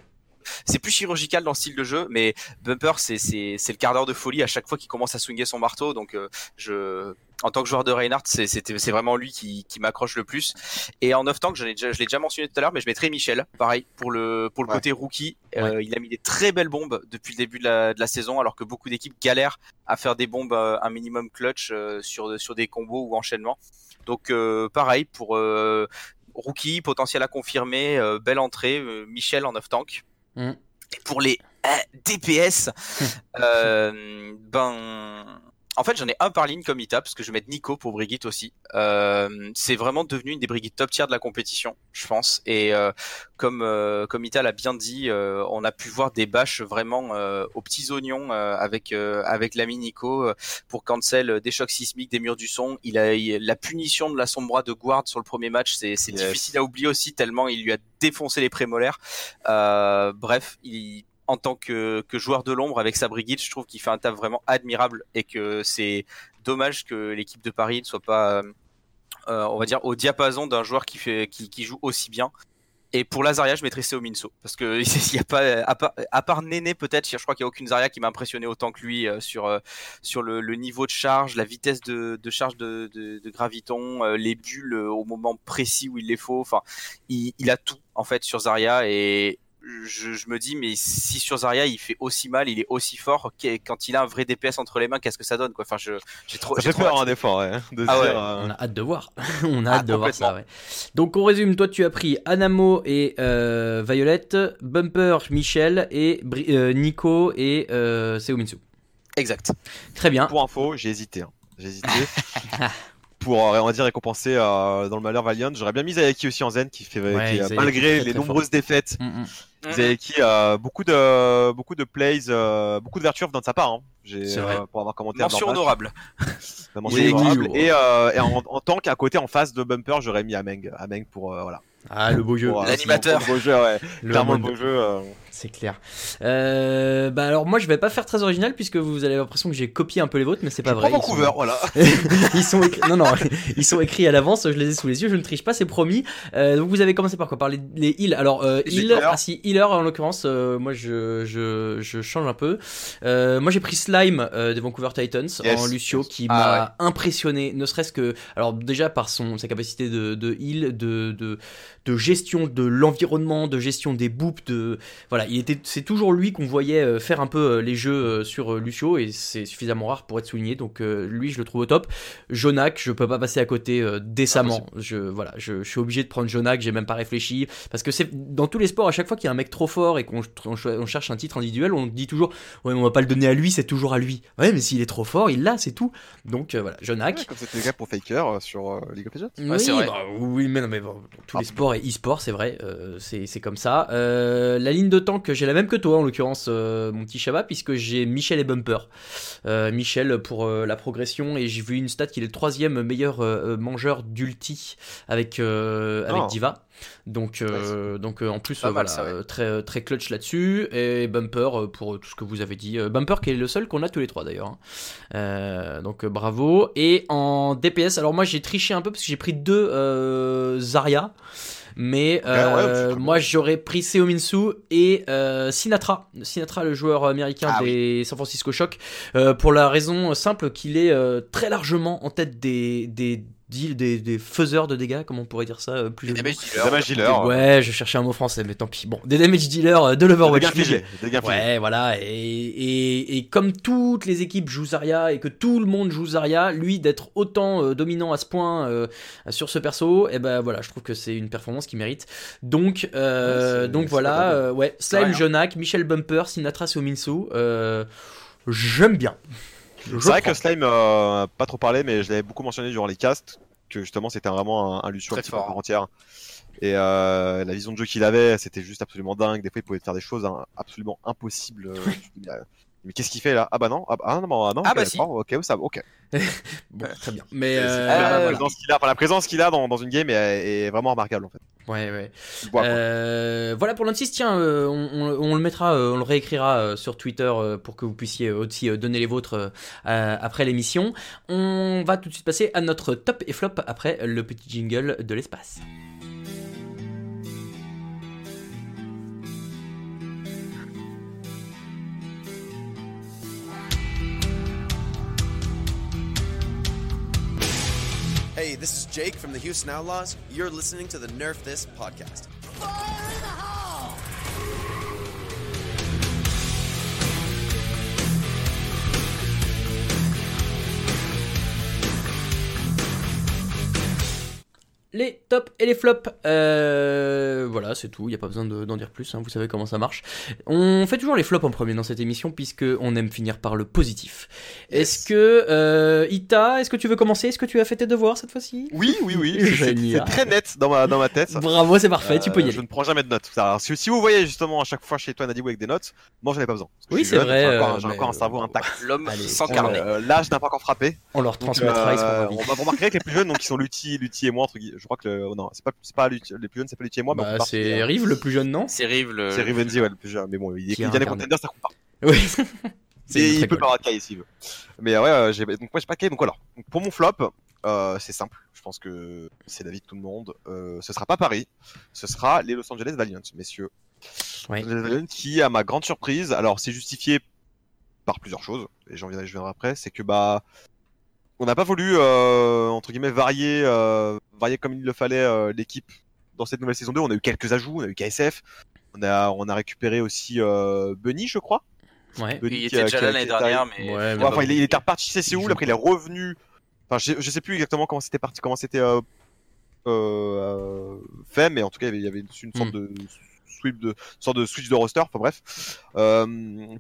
C'est plus chirurgical dans le style de jeu, mais Bumper c'est c'est c'est le quart d'heure de folie à chaque fois qu'il commence à swinger son marteau. Donc euh, je en tant que joueur de Reinhardt, c'est c'était c'est vraiment lui qui qui m'accroche le plus. Et en off tank, je l'ai déjà déjà mentionné tout à l'heure, mais je mettrais Michel, pareil pour le pour le Ouais. côté rookie. Euh, Il a mis des très belles bombes depuis le début de la de la saison, alors que beaucoup d'équipes galèrent à faire des bombes euh, un minimum clutch euh, sur sur des combos ou enchaînements. Donc euh, pareil pour euh, rookie, potentiel à confirmer, euh, belle entrée, euh, Michel en off tank. Mm. Et pour les euh, DPS, euh, ben en fait j'en ai un par ligne comme Ita parce que je vais mettre Nico pour Brigitte aussi. Euh, c'est vraiment devenu une des Brigitte top tier de la compétition, je pense. Et euh, comme euh, comme Ita l'a bien dit, euh, on a pu voir des bâches vraiment euh, aux petits oignons euh, avec euh, avec l'ami Nico euh, pour cancel des chocs sismiques, des murs du son. Il a il- la punition de la sombra de Guard sur le premier match, c'est c'est Yes. difficile à oublier aussi tellement il lui a défoncé les prémolaires. Euh, bref, il en tant que, joueur de l'ombre avec sa Brigitte, je trouve qu'il fait un taf vraiment admirable et que c'est dommage que l'équipe de Paris ne soit pas, euh, euh, on va dire, au diapason d'un joueur qui fait, qui, joue aussi bien. Et pour la Zarya, je mettrais Seo Minso parce que il y a pas, à part, Néné peut-être, je crois qu'il y a aucune Zarya qui m'a impressionné autant que lui euh, sur sur le, niveau de charge, la vitesse de, charge de, graviton, les bulles au moment précis où il les faut. Enfin, il, a tout en fait sur Zarya et je, je me dis mais si sur Zarya il fait aussi mal, il est aussi fort quand il a un vrai DPS entre les mains, qu'est-ce que ça donne quoi? Enfin, je j'ai trop. Ça j'ai fait trop peur hâte. un effort, ouais, de Ah ouais. dire, euh, On a hâte de voir. on a Ah, hâte de voir ça. ouais. Donc on résume. Toi, tu as pris Anamo et euh, Violette, Bumper, Michel et Bri- euh, Nico et euh, Seominsu. Exact. Très bien. Pour info, j'ai hésité. hein. J'ai hésité. pour, on va dire, récompenser euh, dans le malheur Valiant. J'aurais bien mis Zayaki aussi en zen, qui fait, Ouais, qui, Zayaki, malgré très, les très nombreuses défaites, Mm, mm. Mhm. Zayaki a beaucoup de, beaucoup de plays, euh, beaucoup de vertu dans de sa part. Hein. J'ai, euh, pour avoir commenté Mention leur match. honorable. Oui, honorable. oui. Et, euh, et en, en tant qu'à côté, en face de Bumper, j'aurais mis Ameng. Ameng pour, euh, voilà. Ah, le beau jeu. Euh, L'animateur. Le beau jeu, ouais. Le Clairement, le beau jeu. euh, C'est clair. Euh, bah alors moi je vais pas faire très original puisque vous avez l'impression que j'ai copié un peu les vôtres mais c'est pas je vrai. prends Ils sont- Vancouver, voilà. ils sont écrits. Non, non, ils sont écrits à l'avance. Je les ai sous les yeux. Je ne triche pas, c'est promis. Euh, donc vous avez commencé par quoi? Par les, les heals. Alors euh, heal. Ah si, healer en l'occurrence. euh, moi je, je je change un peu. Euh, moi j'ai pris Slime euh, des Vancouver Titans Yes, en Lucio yes. qui Ah m'a impressionné. Ne serait-ce que alors déjà par son sa capacité de de heal, de de de gestion de l'environnement, de gestion des boops, de voilà, il était c'est toujours lui qu'on voyait euh, faire un peu euh, les jeux euh, sur Lucio et c'est suffisamment rare pour être souligné. Donc lui je le trouve au top. Jonak, je peux pas passer à côté euh, décemment. Je voilà, je, je suis obligé de prendre Jonak, j'ai même pas réfléchi parce que c'est dans tous les sports à chaque fois qu'il y a un mec trop fort et qu'on on, on cherche un titre individuel, on dit toujours ouais, mais on va pas le donner à lui, c'est toujours à lui. Ouais, mais s'il est trop fort, il l'a, c'est tout. Donc euh, voilà, Jonak. Ouais, comme c'était le cas pour Faker euh, sur euh, League of Legends. Ouais, c'est oui, vrai. bah, oui, mais non, mais bon, dans tous Ah. les sports et e-sport, c'est vrai, euh, c'est comme ça. Euh, la ligne de tank, j'ai la même que toi en l'occurrence, euh, mon petit Shabba, puisque j'ai Michel et Bumper. Michel pour la progression et j'ai vu une stat qu'il est le troisième meilleur mangeur d'ulti avec avec Oh. Diva. Donc euh, donc euh, en plus Pas mal, voilà, ça, ouais. très très clutch là-dessus et Bumper pour tout ce que vous avez dit. Bumper qui est le seul qu'on a tous les trois d'ailleurs. hein. Donc bravo. Et en DPS, alors moi j'ai triché un peu parce que j'ai pris deux Zarya. Mais Ouais, ouais, euh, moi j'aurais pris Seominsu et euh, Sinatra. Sinatra, le joueur américain Ah des San Francisco Shock, euh, pour la raison simple qu'il est très largement en tête des, des deals, des, des faiseurs de dégâts, comment on pourrait dire ça euh, plus joliment. damage dealers. Damage dealer. Ouais, je cherchais un mot français, mais tant pis. Bon, des damage dealers euh, de l'Overwatch. Des dégâts. Des infligés. Ouais, voilà. Et, et, et comme toutes les équipes jouent Zarya et que tout le monde joue Zarya, lui d'être autant euh, dominant à ce point euh, sur ce perso, et ben voilà, je trouve que c'est une performance qui mérite. Donc, euh, Ouais, donc voilà, euh, ouais, Slime. Jonak, Michel Bumper, Sinatra Seominsu, euh, j'aime bien. C'est vrai prends. que Slime, euh, pas trop parlé, mais je l'avais beaucoup mentionné durant les casts, que justement c'était vraiment un, un Lucio un Très petit peu à part entière. Et euh, la vision de jeu qu'il avait, c'était juste absolument dingue. Des fois, il pouvait faire des choses hein, absolument impossibles. euh, mais qu'est-ce qu'il fait là? Ah bah non, ah bah, ah non, ah non, Ah ok, bah si. ok, ça, ok. Bon, très bien. Mais euh, c'est la, présence qu'il a, enfin, la présence qu'il a dans, dans une game est, est vraiment remarquable en fait. ouais, ouais. Euh, voilà pour notre 6, tiens, euh, on, on- on le mettra, on le réécrira sur Twitter pour que vous puissiez aussi donner les vôtres après l'émission. On va tout de suite passer à notre top et flop après le petit jingle de l'espace. Hey, this is Jake from the Houston Outlaws. You're listening to the Nerf This podcast. Les tops et les flops. Euh, voilà, c'est tout. Il n'y a pas besoin de- d'en dire plus. hein, vous savez comment ça marche. On fait toujours les flops en premier dans cette émission puisque on aime finir par le positif. Est-ce que euh, Ita, est-ce que tu veux commencer? Est-ce que tu as fait tes devoirs cette fois-ci? Oui, oui, oui. c'est- très net dans ma, dans ma tête. Bravo, c'est parfait. tu peux y Euh, aller. Je ne prends jamais de notes. Alors, si, si vous voyez justement à chaque fois chez toi Nadibou avec des notes, moi j'en ai pas besoin. Oui, c'est vrai, J'ai encore, euh, un cerveau intact. L'homme sans on, carnet. Euh, L'âge n'a pas encore frappé. On leur transmettra. ils seront euh, ravis. on va vous remarquer que les plus jeunes, donc qui sont Lutti, Lutti et moi, entre guillemets. Je crois que le... oh non, c'est pas, c'est pas les plus jeunes, c'est pas Lutti et moi, mais on Bah, c'est euh, Rive le plus jeune, non C'est Rive le. c'est Rivenzi, ouais, le plus jeune. Mais bon, il est Qui a il y a des incarné. contenders, ça compte pas. Oui. Et il peut cool. pas cahier s'il veut. Mais ouais, euh, j'ai... donc moi j'ai pas cahier. Donc alors, donc, pour mon flop, euh, c'est simple. Je pense que c'est l'avis de tout le monde. Euh, ce sera pas Paris, ce sera les Los Angeles Valiant, messieurs. Ouais. Los Angeles Valiant qui, à ma grande surprise, alors c'est justifié par plusieurs choses, et j'en viendrai, je viendrai après, c'est que bah on n'a pas voulu euh, entre guillemets varier, euh, varier comme il le fallait euh, l'équipe dans cette nouvelle saison 2. On a eu quelques ajouts, on a eu KSF, on a on a récupéré aussi euh, Bunny, je crois. Ouais. Bunny Il était déjà là l'année dernière, mais. Ouais, Ouais, mais enfin, il, est- il était reparti chez Séoul, après il est revenu. Enfin, je, je sais plus exactement comment c'était parti, comment c'était euh, euh, fait, mais en tout cas, il y avait, il y avait une, une sorte Hmm. de sweep de sorte de switch de roster. Enfin bref, euh,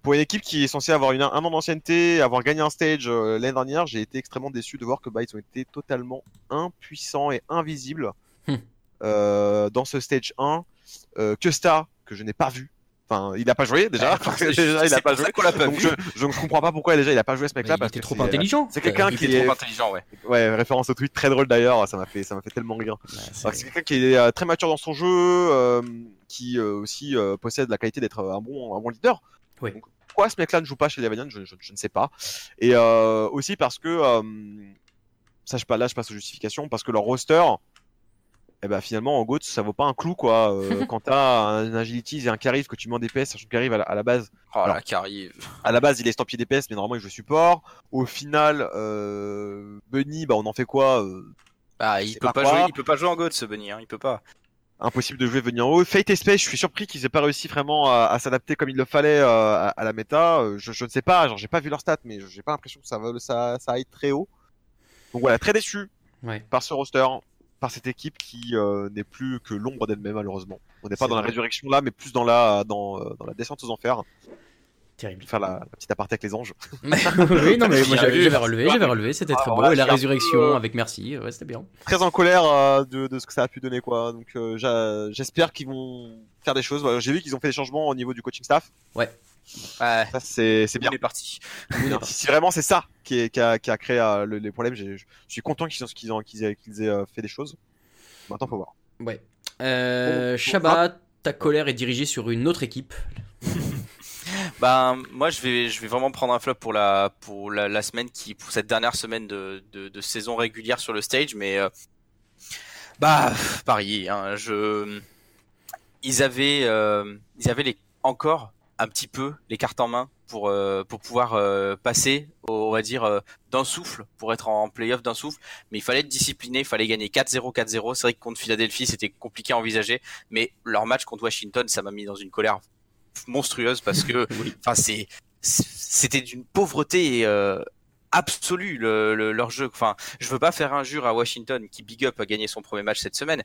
pour une équipe qui est censée avoir une, un an d'ancienneté, avoir gagné un stage euh, l'année dernière, j'ai été extrêmement déçu de voir que bah ils ont été totalement impuissants et invisibles Hmm. euh, dans ce stage 1. Euh, Kusta que je n'ai pas vu. Enfin, il n'a pas joué déjà. Déjà, il a pas joué. pas Donc je, je ne comprends pas pourquoi déjà il a pas joué ce mec-là parce était que trop c'est- intelligent. c'est quelqu'un qui est trop intelligent, ouais. ouais référence au tweet très drôle d'ailleurs ça m'a fait ça m'a fait tellement rire Ouais, c'est- quelqu'un qui est très mature dans son jeu euh, qui euh, aussi euh, possède la qualité d'être un bon un bon leader Oui. Donc, pourquoi ce mec-là ne joue pas chez les Valiant je, je- je ne sais pas et euh, aussi parce que euh, ça je pas là je passe aux justifications parce que leur roster eh ben finalement en GOAT ça vaut pas un clou quoi euh, quand t'as un agility et un carry que tu mets en DPS sachant que carry à la, à la base Oh Alors, là, qui arrive. à la base, il est estampillé DPS, mais normalement, il joue support. Au final, euh, Bunny, bah, on en fait quoi Euh, Ah, il peut pas pas quoi. jouer, il peut pas jouer en God ce Bunny, hein, il peut pas. Impossible de jouer Bunny en haut. Fate et Space, je suis surpris qu'ils aient pas réussi vraiment à, à s'adapter comme il le fallait euh, à, à la méta. Euh, Je, je ne sais pas, genre, j'ai pas vu leur stats, mais j'ai pas l'impression que ça, va, ça, ça aille très haut. Donc voilà, très déçu Ouais. par ce roster, par cette équipe qui euh, n'est plus que l'ombre d'elle-même, malheureusement. On n'est pas dans la résurrection là, mais plus dans la, dans, dans la descente aux enfers. Terrible. Faire la, la petite aparté avec les anges. oui, non, mais moi j'avais relevé, j'avais relevé, c'était très Ah, beau. Et la résurrection peu- avec merci, ouais, c'était bien. très en colère euh, de, de ce que ça a pu donner quoi. Donc euh, j'espère qu'ils vont faire des choses. J'ai vu qu'ils ont fait des changements au niveau du coaching staff. Ouais, Ça c'est bien. il est parti. Si, vraiment c'est ça qui, est- qui, a, qui a créé euh, le- les problèmes, je suis content qu'ils qu'ils aient, fait des choses. Maintenant faut voir. Ouais. Euh, Bon, Shabbat, ta colère est dirigée sur une autre équipe. Ben, moi, je vais, je vais vraiment prendre un flop pour la, pour la, semaine qui, pour cette dernière semaine de, de, saison régulière sur le stage, mais euh, bah, Paris, hein, je, ils avaient, euh, ils avaient les, encore un petit peu les cartes en main pour, euh, pour pouvoir passer, on va dire, d'un souffle, pour être en playoff d'un souffle, mais il fallait être discipliné, il fallait gagner 4-0, 4-0. C'est vrai que contre Philadelphie, c'était compliqué à envisager, mais leur match contre Washington, ça m'a mis dans une colère monstrueuse parce que enfin c'est c'était d'une pauvreté euh, absolue le, le- leur jeu. Enfin je veux pas faire injure à Washington qui big up a gagné son premier match cette semaine.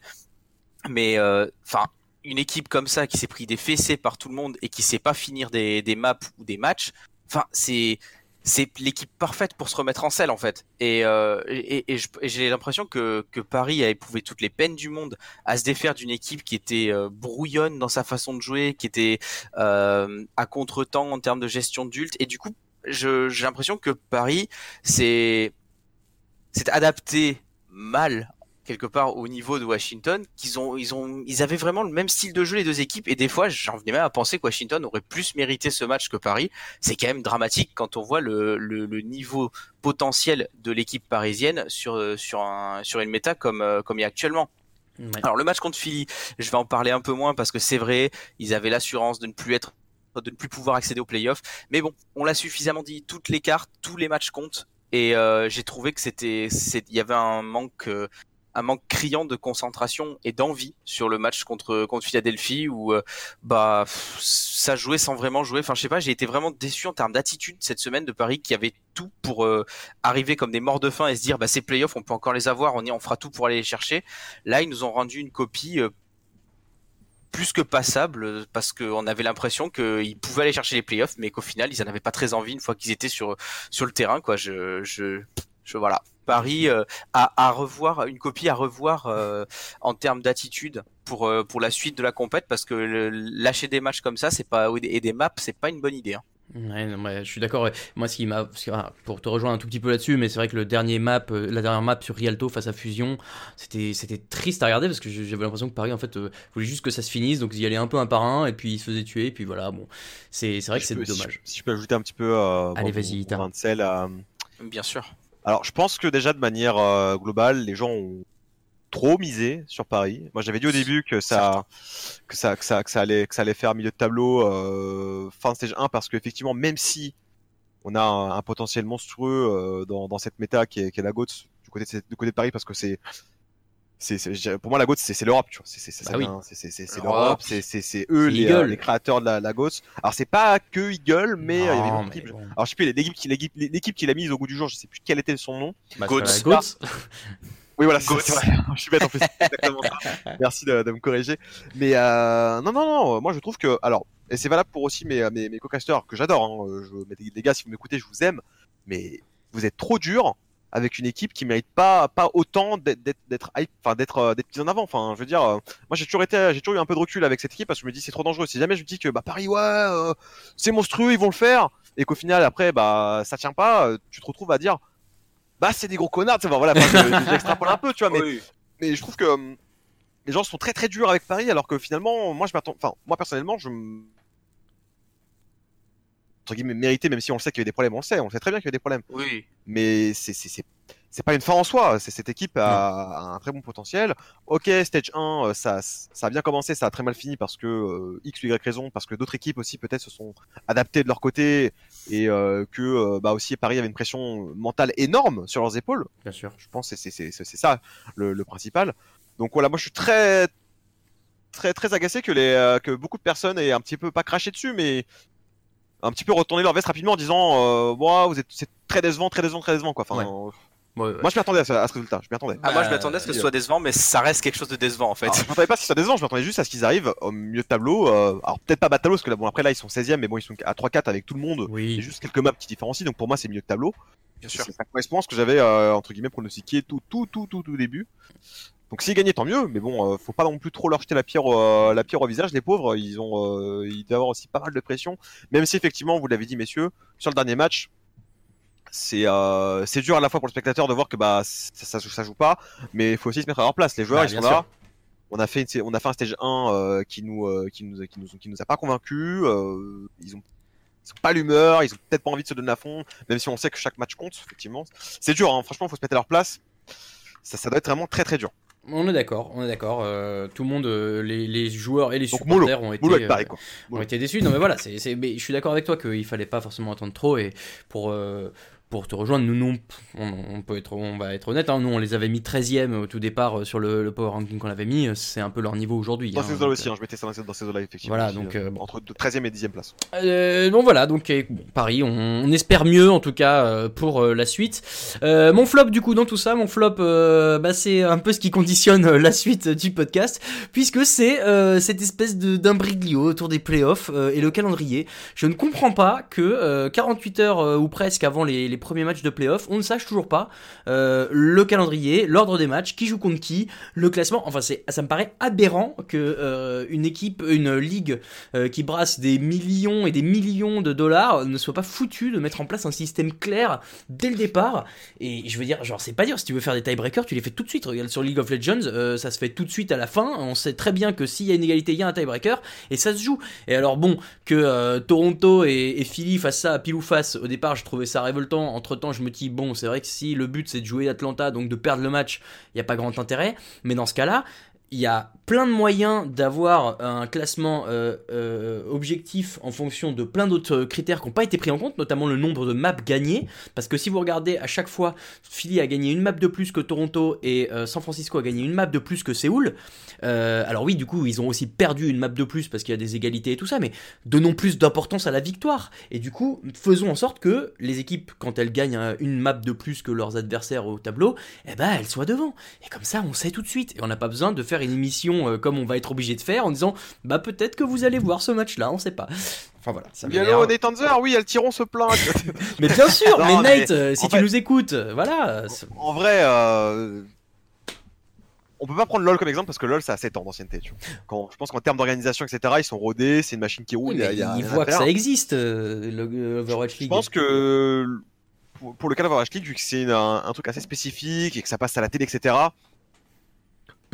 Mais euh, enfin une équipe comme ça qui s'est pris des fessées par tout le monde et qui sait pas finir des, des maps ou des matchs enfin c'est c'est l'équipe parfaite pour se remettre en selle en fait. Et, euh, et, et j'ai l'impression que, que Paris a éprouvé toutes les peines du monde à se défaire d'une équipe qui était euh, brouillonne dans sa façon de jouer, qui était euh, à contre-temps en termes de gestion d'ult. Et du coup, j'ai l'impression que Paris s'est adapté mal quelque part au niveau de Washington qu'ils ont ils ont ils avaient vraiment le même style de jeu les deux équipes et des fois j'en venais même à penser que Washington aurait plus mérité ce match que Paris c'est quand même dramatique quand on voit le, le, le niveau potentiel de l'équipe parisienne sur euh, sur un sur une méta comme euh, comme il y a actuellement Ouais. alors le match contre Philly, je vais en parler un peu moins parce que c'est vrai, ils avaient l'assurance de ne plus être de ne plus pouvoir accéder aux playoffs. Mais bon, on l'a suffisamment dit, toutes les cartes, tous les matchs comptent. Et euh, j'ai trouvé que c'était, il y avait un manque, euh, un manque criant de concentration et d'envie sur le match contre contre Philadelphie où euh, bah ça jouait sans vraiment jouer. Enfin, je sais pas, j'ai été vraiment déçu en termes d'attitude cette semaine de Paris qui avait tout pour euh, arriver comme des morts de faim et se dire bah ces playoffs on peut encore les avoir, on y on fera tout pour aller les chercher. Là, ils nous ont rendu une copie euh, plus que passable parce qu'on avait l'impression qu'ils pouvaient aller chercher les playoffs, mais qu'au final, ils en avaient pas très envie une fois qu'ils étaient sur sur le terrain. Quoi, je je, je voilà. Paris euh, à, à revoir une copie à revoir euh, en termes d'attitude pour euh, pour la suite de la compète parce que le- lâcher des matchs comme ça c'est pas et des maps c'est pas une bonne idée hein. Ouais, non, ouais, je suis d'accord. Moi, ce qui m'a, pour te rejoindre un tout petit peu là-dessus, mais c'est vrai que le dernier map, la dernière map sur Rialto face à Fusion, c'était, c'était triste à regarder parce que j'avais l'impression que Paris en fait euh, voulait juste que ça se finisse, donc ils y allaient un peu un par un et puis ils se faisaient tuer, et puis voilà. Bon, c'est, c'est vrai que c'est peux- si dommage. je- Si, je peux ajouter un petit peu. euh, Allez, bon, vas-y, euh, bien sûr Alors, je pense que déjà de manière euh, globale, les gens ont trop misé sur Paris. Moi, j'avais dit au début que ça, que ça, que ça, que ça allait, que ça allait faire milieu de tableau euh, fin de stage 1 parce qu'effectivement, même si on a un, un potentiel monstrueux euh, dans, dans cette méta qui est, qui est la GOAT du côté de, du côté de Paris parce que c'est c'est, pour moi la GOAT c'est, c'est l'Europe tu vois c'est, c'est, Bah oui. vient- c'est, c'est, c'est, c'est L'Europe. c'est, c'est, c'est eux les, Eagle. euh, les créateurs de la, la GOAT alors c'est pas que Eagle mais euh, il y avait Non, mais équipes. bon. alors je sais plus l'équipe qui l'équipe, l'équipe qui l'a mise au goût du jour je sais plus quel était son nom Bah, Goats. oui, voilà, vrai. Je suis bête en plus. c'est Exactement ça. Merci de, de me corriger. Mais euh, non, non, non. Moi, je trouve que, alors, et c'est valable pour aussi mes mes, mes co-casters que j'adore. Hein, euh, je, les gars, si vous m'écoutez, je vous aime. Mais vous êtes trop dur avec une équipe qui mérite pas pas autant d'être d'être d'être hype, enfin d'être euh, d'être mise en avant. Enfin, je veux dire, euh, moi j'ai toujours été, j'ai toujours eu un peu de recul avec cette équipe parce que je me dis c'est trop dangereux. Si jamais je me dis que bah Paris, ouais, euh, c'est monstrueux, ils vont le faire, et qu'au final après bah ça tient pas, tu te retrouves à dire bah c'est des gros connards. enfin, voilà, j'extrapole un peu, tu vois, mais Oui. mais je trouve que hum, les gens sont très très durs avec Paris alors que finalement moi je m'attends enfin moi personnellement je me entre guillemets mérité même si on le sait qu'il y avait des problèmes on le sait on le sait très bien qu'il y avait des problèmes. Oui. Mais c'est c'est c'est c'est pas une fin en soi c'est cette équipe a, a un très bon potentiel. Ok stage 1 euh, ça ça a bien commencé ça a très mal fini parce que euh, x ou y raison parce que d'autres équipes aussi peut-être se sont adaptées de leur côté et euh, que euh, bah aussi Paris avait une pression mentale énorme sur leurs épaules. Bien sûr. je pense que c'est c'est c'est c'est ça le, le principal. Donc voilà, moi je suis très très très agacé que les que beaucoup de personnes aient un petit peu pas craché dessus, mais un petit peu retourné leur veste rapidement en disant euh, Ouah, vous êtes c'est très décevant, très décevant, très décevant quoi. Enfin, Ouais. euh, Ouais, ouais. moi je m'attendais à, ce- à ce résultat, je m'y attendais. ah, moi je Bah, m'attendais à ce que ce soit décevant mais ça reste quelque chose de décevant en fait Alors, je m'attendais pas à ce que ce soit décevant, je m'attendais juste à ce qu'ils arrivent au milieu de tableau. euh, alors peut-être pas bas de tableau parce que là bon après là ils sont 16e mais bon ils sont à 3-4 avec tout le monde. Il y a Oui. juste quelques maps qui différencient donc pour moi c'est milieu de tableau. bien sûr Ça, ça correspond à ce que j'avais euh, entre guillemets pronostiqué tout tout tout tout tout début. Donc s'ils gagnaient tant mieux, mais bon, euh, faut pas non plus trop leur jeter la pierre euh, la pierre au visage. Les pauvres, ils ont euh, ils doivent avoir aussi pas mal de pression. Même si effectivement, vous l'avez dit messieurs, sur le dernier match, c'est euh, c'est dur à la fois pour le spectateur de voir que bah ça, ça, joue- ça joue pas, mais il faut aussi se mettre à leur place. Les joueurs Bah, ils sont là. sûr. On a fait une, on a fait un stage 1 euh, qui nous euh, qui nous qui nous qui nous a pas convaincus. euh, ils ont ils ont pas l'humeur, ils ont peut-être pas envie de se donner à fond, même si on sait que chaque match compte, effectivement. C'est dur, hein, franchement, faut se mettre à leur place. Ça, ça doit être vraiment très très dur. On est d'accord, on est d'accord. euh, tout le monde, euh, les, les joueurs et les supporters ont été, euh, ont été déçus. Non mais voilà, c'est, c'est- mais je suis d'accord avec toi qu'il fallait pas forcément attendre trop et pour euh, pour te rejoindre, nous, nous on, peut être, on va être honnête, hein, nous on les avait mis 13e au tout départ euh, sur le, le power ranking qu'on avait mis, euh, c'est un peu leur niveau aujourd'hui. Dans hein, ces eaux-là aussi, hein, je mettais ça dans ces, eaux-là, effectivement. Voilà, donc, euh, euh, entre 13 e et 10 e place. Euh, bon voilà, donc euh, bon, Paris, on, on espère mieux en tout cas euh, pour euh, la suite. Euh, mon flop du coup dans tout ça, mon flop, euh, bah, c'est un peu ce qui conditionne euh, la suite du podcast, puisque c'est euh, cette espèce de d'imbriglio autour des playoffs euh, et le calendrier. Je ne comprends pas que euh, 48 heures euh, ou presque avant les, les premiers matchs de playoffs, on ne sache toujours pas euh, le calendrier, l'ordre des matchs, qui joue contre qui, le classement. Enfin, ça me paraît aberrant que euh, une équipe, une ligue euh, qui brasse des millions et des millions de dollars ne soit pas foutu de mettre en place un système clair dès le départ. Et je veux dire, genre, c'est pas dire, si tu veux faire des tiebreakers, tu les fais tout de suite. Regarde sur League of Legends, ça se fait tout de suite à la fin. On sait très bien que s'il y a une égalité, il y a un tiebreaker et ça se joue. Et alors, bon, que Toronto et, et Philly fassent ça à pile ou face, au départ, je trouvais ça révoltant. Entre temps, je me dis, bon, c'est vrai que si le but c'est de jouer Atlanta, donc de perdre le match, il n'y a pas grand intérêt. Mais dans ce cas-là, il y a plein de moyens d'avoir un classement euh, euh, objectif en fonction de plein d'autres critères qui n'ont pas été pris en compte, notamment le nombre de maps gagnées. Parce que si vous regardez à chaque fois, Philly a gagné une map de plus que Toronto et euh, San Francisco a gagné une map de plus que Séoul. Euh, alors oui, du coup, ils ont aussi perdu une map de plus parce qu'il y a des égalités et tout ça, mais donnons plus d'importance à la victoire. Et du coup, faisons en sorte que les équipes, quand elles gagnent euh, une map de plus que leurs adversaires au tableau, eh ben elles soient devant. Et comme ça, on sait tout de suite. Et on n'a pas besoin de faire une émission euh, comme on va être obligé de faire en disant, bah peut-être que vous allez voir ce match-là, on sait pas. Enfin voilà, ça m'énerve. allô, Nathan Zer, oui, Altiron se plaint. Mais bien sûr, Non, mais Nate, euh, si tu fait- nous écoutes, euh, voilà. en vrai, euh... on peut pas prendre LoL comme exemple parce que LoL ça a 7 ans d'ancienneté. Quand, je pense qu'en termes d'organisation, etc., ils sont rodés, c'est une machine qui roule. Oui, il y a- ils voient que ça existe, euh, le Overwatch Je League. pense que pour, pour le cas d'Overwatch League, vu que c'est un truc assez spécifique et que ça passe à la télé, etc.,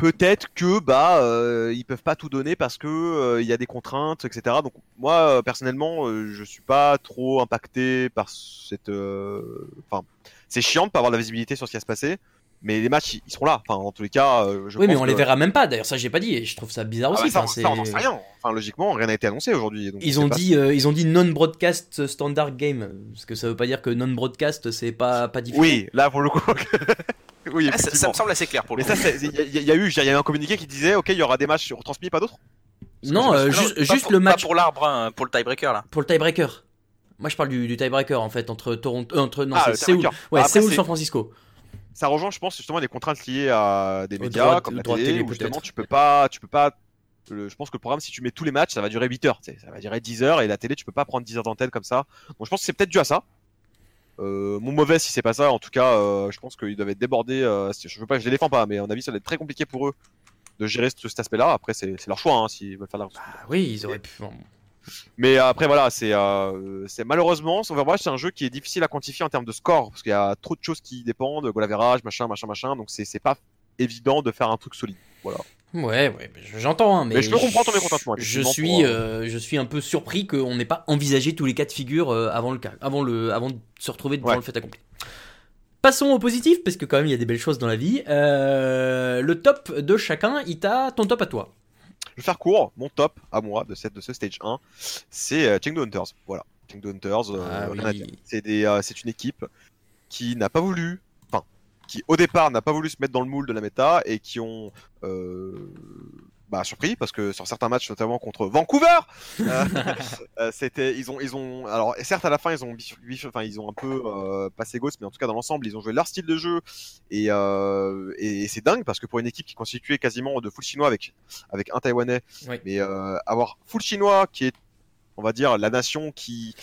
peut-être que bah euh, ils peuvent pas tout donner parce que euh, il y a des contraintes, etc. Donc moi euh, personnellement, je suis pas trop impacté par cette. Enfin, c'est chiant de pas avoir la visibilité sur ce qui va se passer. Mais les matchs, ils seront là. Enfin, en tous les cas, je Oui, mais on les que- verra même pas. D'ailleurs, ça, j'ai pas dit. Et je trouve ça bizarre Ah aussi. bah, ça, Enfin, on n'en sait rien. Enfin, logiquement, rien n'a été annoncé aujourd'hui. Ils on ont dit, euh, ils ont dit non-broadcast standard game, parce que ça veut pas dire que non-broadcast c'est pas pas diffusé. Oui, là pour le coup. oui, Ah, ça, me semble assez clair pour le Mais ça, coup. il y, a- il y a eu, il y a eu un communiqué qui disait, ok, il y aura des matchs retransmis, pas d'autres? Non, euh, Non, juste, pas juste pour- le pas match pour l'arbre, hein, pour le tiebreaker là. pour le tiebreaker. Moi, je parle du, du tiebreaker en fait entre Toronto, euh, entre non, Ah, c'est le Séoul, ouais, après, Séoul, San Francisco. Ça rejoint, je pense, justement les contraintes liées à des médias comme la télé, télé, où justement tu peux pas, tu peux pas. le- je pense que le programme, si tu mets tous les matchs, ça va durer 8 heures. Ça va durer 10 heures et la télé, tu peux pas prendre 10 heures d'antenne comme ça. Donc je pense que c'est peut-être dû à ça. Euh, mon mauvais si c'est pas ça. En tout cas, euh, je pense qu'ils doivent être débordés. euh, je veux pas, je les défends pas, mais à mon avis, ça va être très compliqué pour eux de gérer ce- cet aspect-là. Après, c'est leur choix hein, s'ils veulent faire la. Ah oui, ils auraient pu. bon. Mais après voilà, c'est euh, c'est malheureusement Overwatch c'est un jeu qui est difficile à quantifier en termes de score parce qu'il y a trop de choses qui dépendent, goal average, machin, machin, machin. Donc c'est c'est pas évident de faire un truc solide. Voilà. Ouais, ouais, mais j'entends. hein, mais, Mais je peux comprendre ton mécontentement, Je suis, pour, euh, je suis un peu surpris qu'on n'ait pas envisagé tous les cas de figure euh, avant le cas, avant le, avant de se retrouver devant Ouais. le fait accompli. Passons au positif, parce que quand même il y a des belles choses dans la vie. Euh, le top de chacun, Ita, ton top à toi. Je vais faire court. Mon top à moi de cette de ce stage 1, c'est euh, Chengdu Hunters. Voilà. Chengdu Hunters. euh, Ah oui. C'est des, euh, c'est une équipe qui n'a pas voulu, qui au départ n'a pas voulu se mettre dans le moule de la méta et qui ont euh, bah, surpris parce que sur certains matchs, notamment contre Vancouver, euh, euh, c'était, ils ont, ils ont, alors certes à la fin ils ont, enfin ils ont un peu euh, passé ghost, mais en tout cas dans l'ensemble ils ont joué leur style de jeu et, et, c'est dingue parce que pour une équipe qui est constituée quasiment de full chinois avec avec un taïwanais, Oui. mais avoir full chinois qui est, on va dire, la nation qui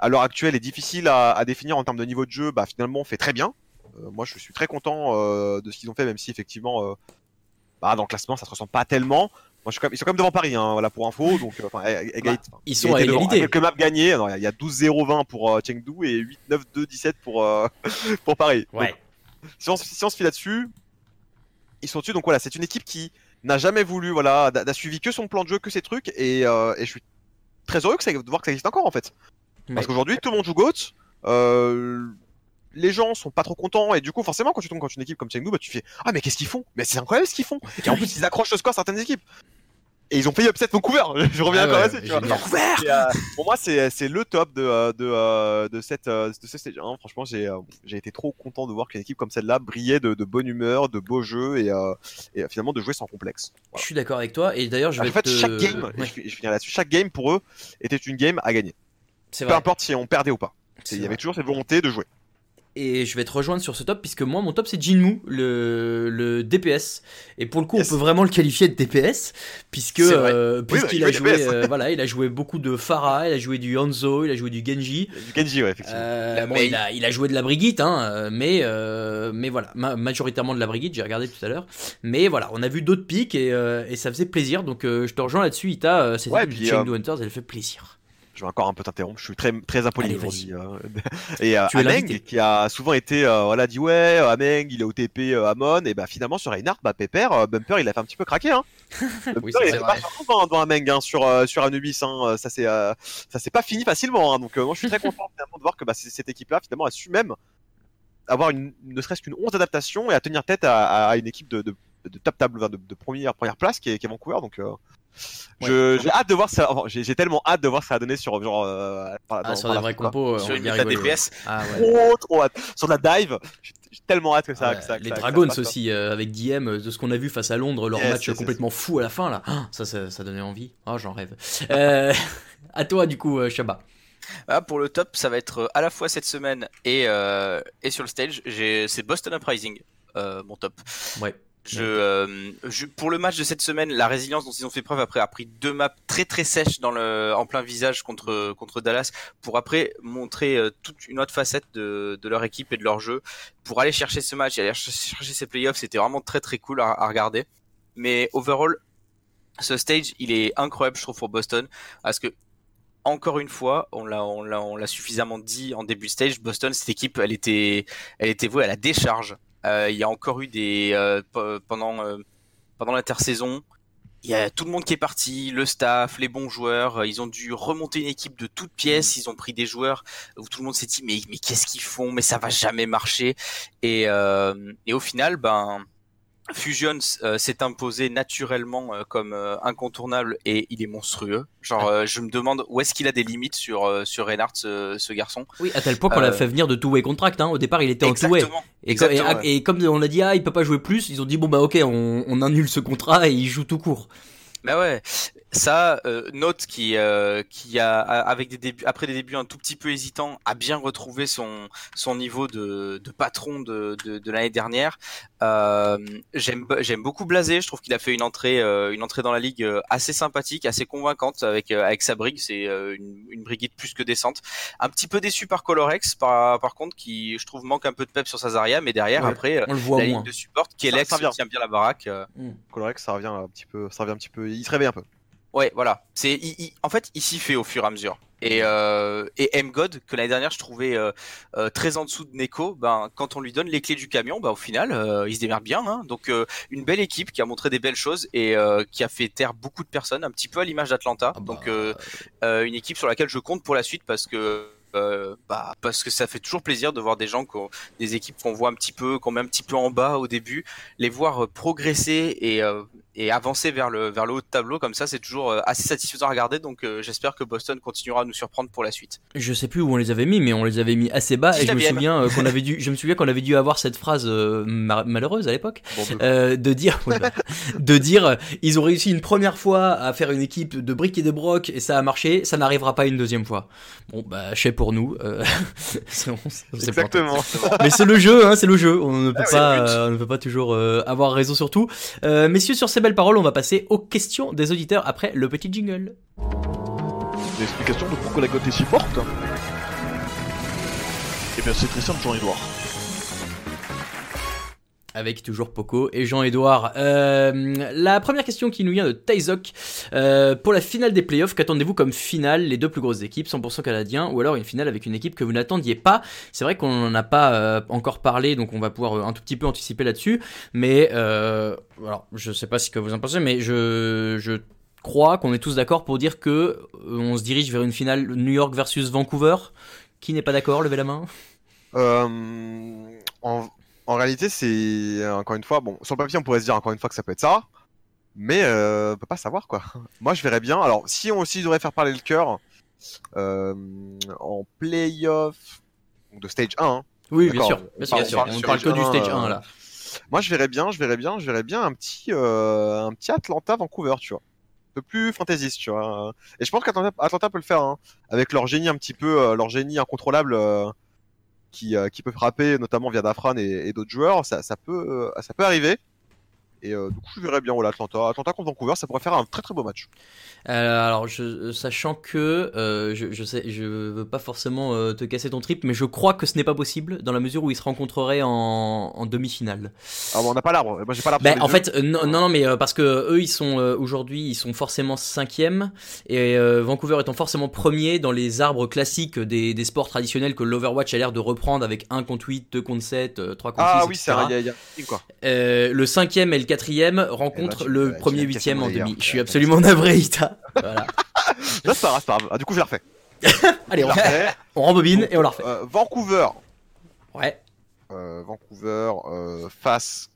à l'heure actuelle est difficile à, à définir en termes de niveau de jeu, bah finalement fait très bien. Euh, moi je suis très content euh, de ce qu'ils ont fait, même si effectivement euh, bah, dans le classement ça se ressent pas tellement. Moi, je suis quand même, ils sont quand même devant Paris, hein, voilà pour info. Donc, enfin, é- égalité- enfin, Ils sont à égalité. Quelques maps gagnés. Alors, Il y a 12-0-20 pour euh, Chengdu et 8-9-2-17 pour euh, pour Paris. Ouais. Donc, si on, se- si on se fie là-dessus, ils sont dessus. Donc voilà, c'est une équipe qui n'a jamais voulu, voilà, n'a suivi que son plan de jeu, que ses trucs, et, et je suis très heureux que ça, de voir que ça existe encore en fait. Parce Ouais. qu'aujourd'hui, tout le monde joue GOAT. Les gens sont pas trop contents et du coup forcément quand tu tombes contre une équipe comme Chengdu bah tu fais ah mais qu'est-ce qu'ils font? Mais c'est incroyable ce qu'ils font et en plus ils accrochent le score à certaines équipes et ils ont failli upset Vancouver. Je reviens Ah encore. Et, euh, pour moi, c'est c'est le top de euh, de euh, de cette euh, de ce stage 1. Franchement, j'ai j'ai été trop content de voir qu'une équipe comme celle-là brillait de, de bonne humeur, de beaux jeux et, euh, et finalement de jouer sans complexe. Je suis d'accord avec toi. Et d'ailleurs, je vais En fait, te... chaque game, Ouais, je, je finirai là-dessus, chaque game pour eux était une game à gagner. Peu vrai. importe si on perdait ou pas. C'est Il y avait toujours cette volonté de jouer. Et je vais te rejoindre sur ce top puisque moi mon top c'est Jinmu le, le DPS et pour le coup Yes. on peut vraiment le qualifier de DPS puisque euh, puisqu'il bah, a joué euh, voilà il a joué beaucoup de Pharah il a joué du Hanzo il a joué du Genji Du Genji, ouais, effectivement. Euh, bon, il, a, il a joué de la Brigitte, hein, euh, mais, euh, mais voilà, ma- majoritairement de la Brigitte, j'ai regardé tout à l'heure. Mais voilà, on a vu d'autres pics et, euh, et ça faisait plaisir. Donc euh, je te rejoins là-dessus, Ita. Euh, cette Ouais, de Chengdu Hunters, elle fait plaisir. Je vais encore un peu t'interrompre, je suis très très impoli aujourd'hui. euh. et euh, Ameng, qui a souvent été euh, voilà dit ouais, euh, Ameng, il est OTP euh, Amon et bah finalement sur Reinhardt, bah Pepper, euh, Bumper, il a fait un petit peu craquer hein. Bumper, Oui, il c'est était pas devant, devant Ameng hein, sur euh, sur Anubis hein. ça c'est euh, ça s'est pas fini facilement hein. donc euh, moi je suis très content finalement de voir que bah, cette équipe là finalement a su même avoir une ne serait-ce qu'une once d'adaptation et à tenir tête à, à- à une équipe de, de, de top table de, de première première place qui est, qui est Vancouver donc je- j'ai hâte de voir ça enfin, j'ai j'ai tellement hâte de voir ça a donné sur genre euh, par- Ah, dans- sur des la vrais compos, euh, Sur une méta ouais. DPS. Ah ouais. trop trop hâte sur la dive j'ai j'ai tellement hâte que ça, Ah que ça ouais, les ça- que ça Dragons quoi. aussi euh, avec DM euh, de ce qu'on a vu face à Londres leur Yes, match yes, complètement fou à la fin là Ah, ça, ça ça donnait envie ah j'en rêve euh, à toi du coup euh, Shabba Ah, pour le top, ça va être à la fois cette semaine et, euh, et sur le stage. J'ai, c'est Boston Uprising, euh, mon top. ouais Je, euh, je- pour le match de cette semaine, la résilience dont ils ont fait preuve après a pris deux maps très très sèches dans le, en plein visage contre contre Dallas pour après montrer euh, toute une autre facette de, de leur équipe et de leur jeu pour aller chercher ce match et aller ch- chercher ces playoffs. C'était vraiment très très cool à, à regarder. Mais overall, ce stage, il est incroyable, je trouve, pour Boston parce que encore une fois, on l'a, on l'a, on l'a suffisamment dit en début de stage. Boston, cette équipe, elle était, elle était vouée à la décharge. Euh, il y a encore eu des euh, pe- pendant euh, pendant l'intersaison. Il y a tout le monde qui est parti, le staff, les bons joueurs. Ils ont dû remonter une équipe de toutes pièces. Ils ont pris des joueurs où tout le monde s'est dit mais mais qu'est-ce qu'ils font? Mais ça va jamais marcher. Et euh, et au final, ben Fusion euh, s'est imposé naturellement euh, comme euh, incontournable et il est monstrueux. Genre, euh, je me demande où est-ce qu'il a des limites sur euh, sur Reinhardt, ce, ce garçon. oui à tel point qu'on l'a Euh, fait venir de two-way contract hein. au départ il était en two-way Exactement. Et, et comme on l'a dit, ah, il peut pas jouer plus, ils ont dit bon bah ok, on, on annule ce contrat et il joue tout court. Bah ouais, ça, euh, Note qui euh, qui a a- avec des débuts après des débuts un tout petit peu hésitants a bien retrouvé son son niveau de, de patron de de, de l'année dernière. Euh, j'aime j'aime beaucoup Blasé, je trouve qu'il a fait une entrée euh, une entrée dans la ligue euh, assez sympathique, assez convaincante avec euh, avec sa brigue, c'est euh, une une brigade plus que décente. Un petit peu déçu par Colorex par par contre qui je trouve manque un peu de pep sur sa Zarya, mais derrière Ouais. après On le voit la moins. ligne de support qui est tient bien la baraque. euh, Colorex, ça revient un petit peu ça revient un petit peu il se réveille un peu Ouais, voilà. C'est, il- il- en fait, il s'y fait au fur et à mesure. Et, euh, et M-God, que l'année dernière je trouvais euh, euh, très en dessous de Neko, ben, quand on lui donne les clés du camion, ben, au final, euh, il se démerde bien. Hein. Donc, euh, une belle équipe qui a montré des belles choses et euh, qui a fait taire beaucoup de personnes, un petit peu à l'image d'Atlanta. Ah bah, Donc, euh, euh, une équipe sur laquelle je compte pour la suite parce que. euh, bah, parce que ça fait toujours plaisir de voir des gens, qu'on- des équipes qu'on voit un petit peu, qu'on met un petit peu en bas au début, les voir progresser et, euh, et avancer vers le, vers le haut de tableau comme ça, c'est toujours euh, assez satisfaisant à regarder. Donc euh, j'espère que Boston continuera à nous surprendre pour la suite. Je sais plus où on les avait mis, mais on les avait mis assez bas. Et je me souviens euh, qu'on avait dû, je me souviens qu'on avait dû avoir cette phrase euh, ma- malheureuse à l'époque, Bon, de dire, ouais, bah, de dire, euh, ils ont réussi une première fois à faire une équipe de briques et de broc et ça a marché, ça n'arrivera pas une deuxième fois. Bon bah, chez pour nous. euh, c'est- on exactement Mais c'est le jeu, hein, c'est le jeu. On ne peut Ah pas, euh, on ne peut pas toujours euh, avoir raison sur tout. Euh, messieurs, sur ces belles paroles, on va passer aux questions des auditeurs après le petit jingle. L'explication de pourquoi la cote est si forte? Eh bien c'est très simple Jean-Edouard. Avec toujours Poco et Jean-Edouard. Euh, la première question qui nous vient de Taizok. Euh, pour la finale des playoffs, qu'attendez-vous comme finale Les deux plus grosses équipes, 100% canadiens, ou alors une finale avec une équipe que vous n'attendiez pas? C'est vrai qu'on n'en a pas euh, encore parlé, donc on va pouvoir un tout petit peu anticiper là-dessus. Mais alors, je sais pas ce que vous en pensez, mais je, je crois qu'on est tous d'accord pour dire que on se dirige vers une finale New York versus Vancouver. Qui n'est pas d'accord? Levez la main. En, en réalité, c'est encore une fois, bon, sur le papier, on pourrait se dire encore une fois que ça peut être ça, Mais euh, on peut pas savoir quoi. Moi je verrais bien. Alors si on aussi devrait faire parler le cœur euh, en playoff de stage 1. hein. Oui, bien sûr, bien sûr, bien sûr. on parle que du stage euh, 1 là. Moi je verrais bien, je verrais bien, je verrais bien un petit euh, un petit Atlanta Vancouver, tu vois. Un peu plus fantaisiste, tu vois. Et je pense qu'Atlanta Atlanta peut le faire hein, avec leur génie un petit peu euh, leur génie incontrôlable euh, qui euh, qui peut frapper notamment via Dafran et, d'autres joueurs, ça euh, ça peut arriver. Et euh, du coup, je verrais bien voilà, Atlanta. Atlanta contre Vancouver, ça pourrait faire un très très beau match. Euh, alors, je, sachant que euh, je, je sais, je veux pas forcément euh, te casser ton trip, mais je crois que ce n'est pas possible dans la mesure où ils se rencontreraient en, en demi-finale. Ah bon, on n'a pas l'arbre. Moi, j'ai pas l'arbre. Bah, en fait, euh, non, non, mais euh, parce que eux, ils sont euh, aujourd'hui, ils sont forcément cinquième, et euh, Vancouver étant forcément premier dans les arbres classiques des, des sports traditionnels que l'Overwatch a l'air de reprendre avec 1 contre 8, 2 contre 7, euh, 3 contre ah 6, oui, etc. c'est un, y a, y a quoi. Euh, le cinquième et le quatrième rencontrent Eh ben, le premier huitième en demi. Je suis absolument navré, Ita. Voilà. Là, c'est pas grave, c'est pas grave. Ah, du coup, je la refais. Allez, on, rembobine et on la refait. Euh, Vancouver. Ouais. Euh, Vancouver euh, face.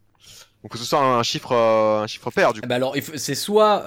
Donc, que ce soit un chiffre, un chiffre pair, du coup. Bah alors, c'est soit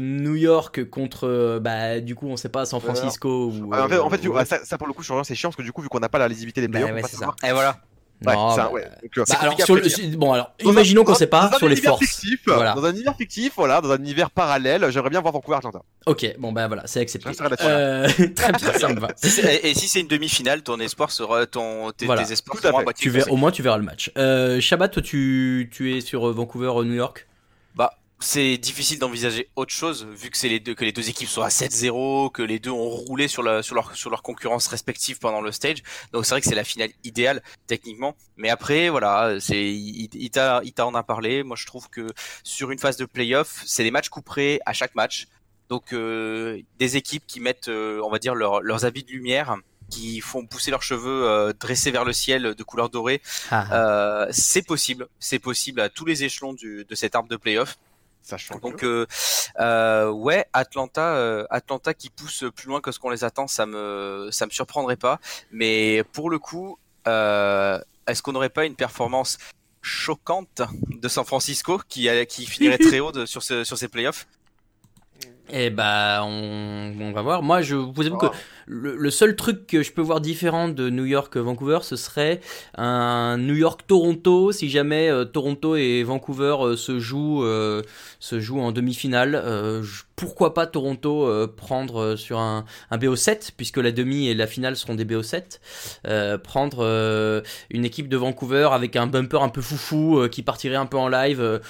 New York contre, bah du coup, on sait pas, San Francisco ou. Ouais, en fait, en ah, ça, ça, pour le coup, c'est chiant parce que du coup, vu qu'on n'a pas la lisibilité des Bah playoffs, ouais, on pas. Et voilà. Ouais, Non, ça, bah, ouais. Donc, euh, Bah alors, sur le, bon alors, Dans un- imaginons qu'on dans- sait pas dans un sur les univers forces. fictif, Voilà. Dans un univers fictif, voilà, dans un univers parallèle, j'aimerais bien voir Vancouver Atlanta. Ok, bon bah voilà, c'est accepté. Euh, très bien, ça me va. Et, et si c'est une demi-finale, ton espoir sera ton tes, Voilà. tes espoirs Tout à seront à Tu verras, au moins tu verras le match. Euh, Shabbat, toi tu, tu es sur euh, Vancouver, New York? C'est difficile d'envisager autre chose vu que c'est les deux que les deux équipes sont à 7-0, que les deux ont roulé sur la sur leur sur leur concurrence respective pendant le stage. Donc c'est vrai que c'est la finale idéale techniquement. Mais après voilà, c'est il, il t'a il t'a en a parlé. Moi je trouve que sur une phase de playoff, c'est des matchs couperés à chaque match. Donc euh, des équipes qui mettent euh, on va dire leur- leurs habits de lumière qui font pousser leurs cheveux euh, dressés vers le ciel de couleur dorée, Ah. euh, c'est possible, c'est possible à tous les échelons du, de cet arbre de playoff. Sachant Donc que... euh, euh, ouais, Atlanta, euh, Atlanta qui pousse plus loin que ce qu'on les attend, ça me ça me surprendrait pas. Mais pour le coup, euh, est-ce qu'on n'aurait pas une performance choquante de San Francisco qui qui finirait très haut de- sur ce, sur ces playoffs? Et bah on, on va voir. Moi je vous avoue que le, le seul truc que je peux voir différent de New York Vancouver, ce serait un New York Toronto si jamais euh, Toronto et Vancouver euh, se jouent euh, se jouent en demi-finale. Pourquoi pas Toronto prendre sur un, un BO7 puisque la demi et la finale seront des BO7. Euh, prendre une équipe de Vancouver avec un bumper un peu foufou qui partirait un peu en live.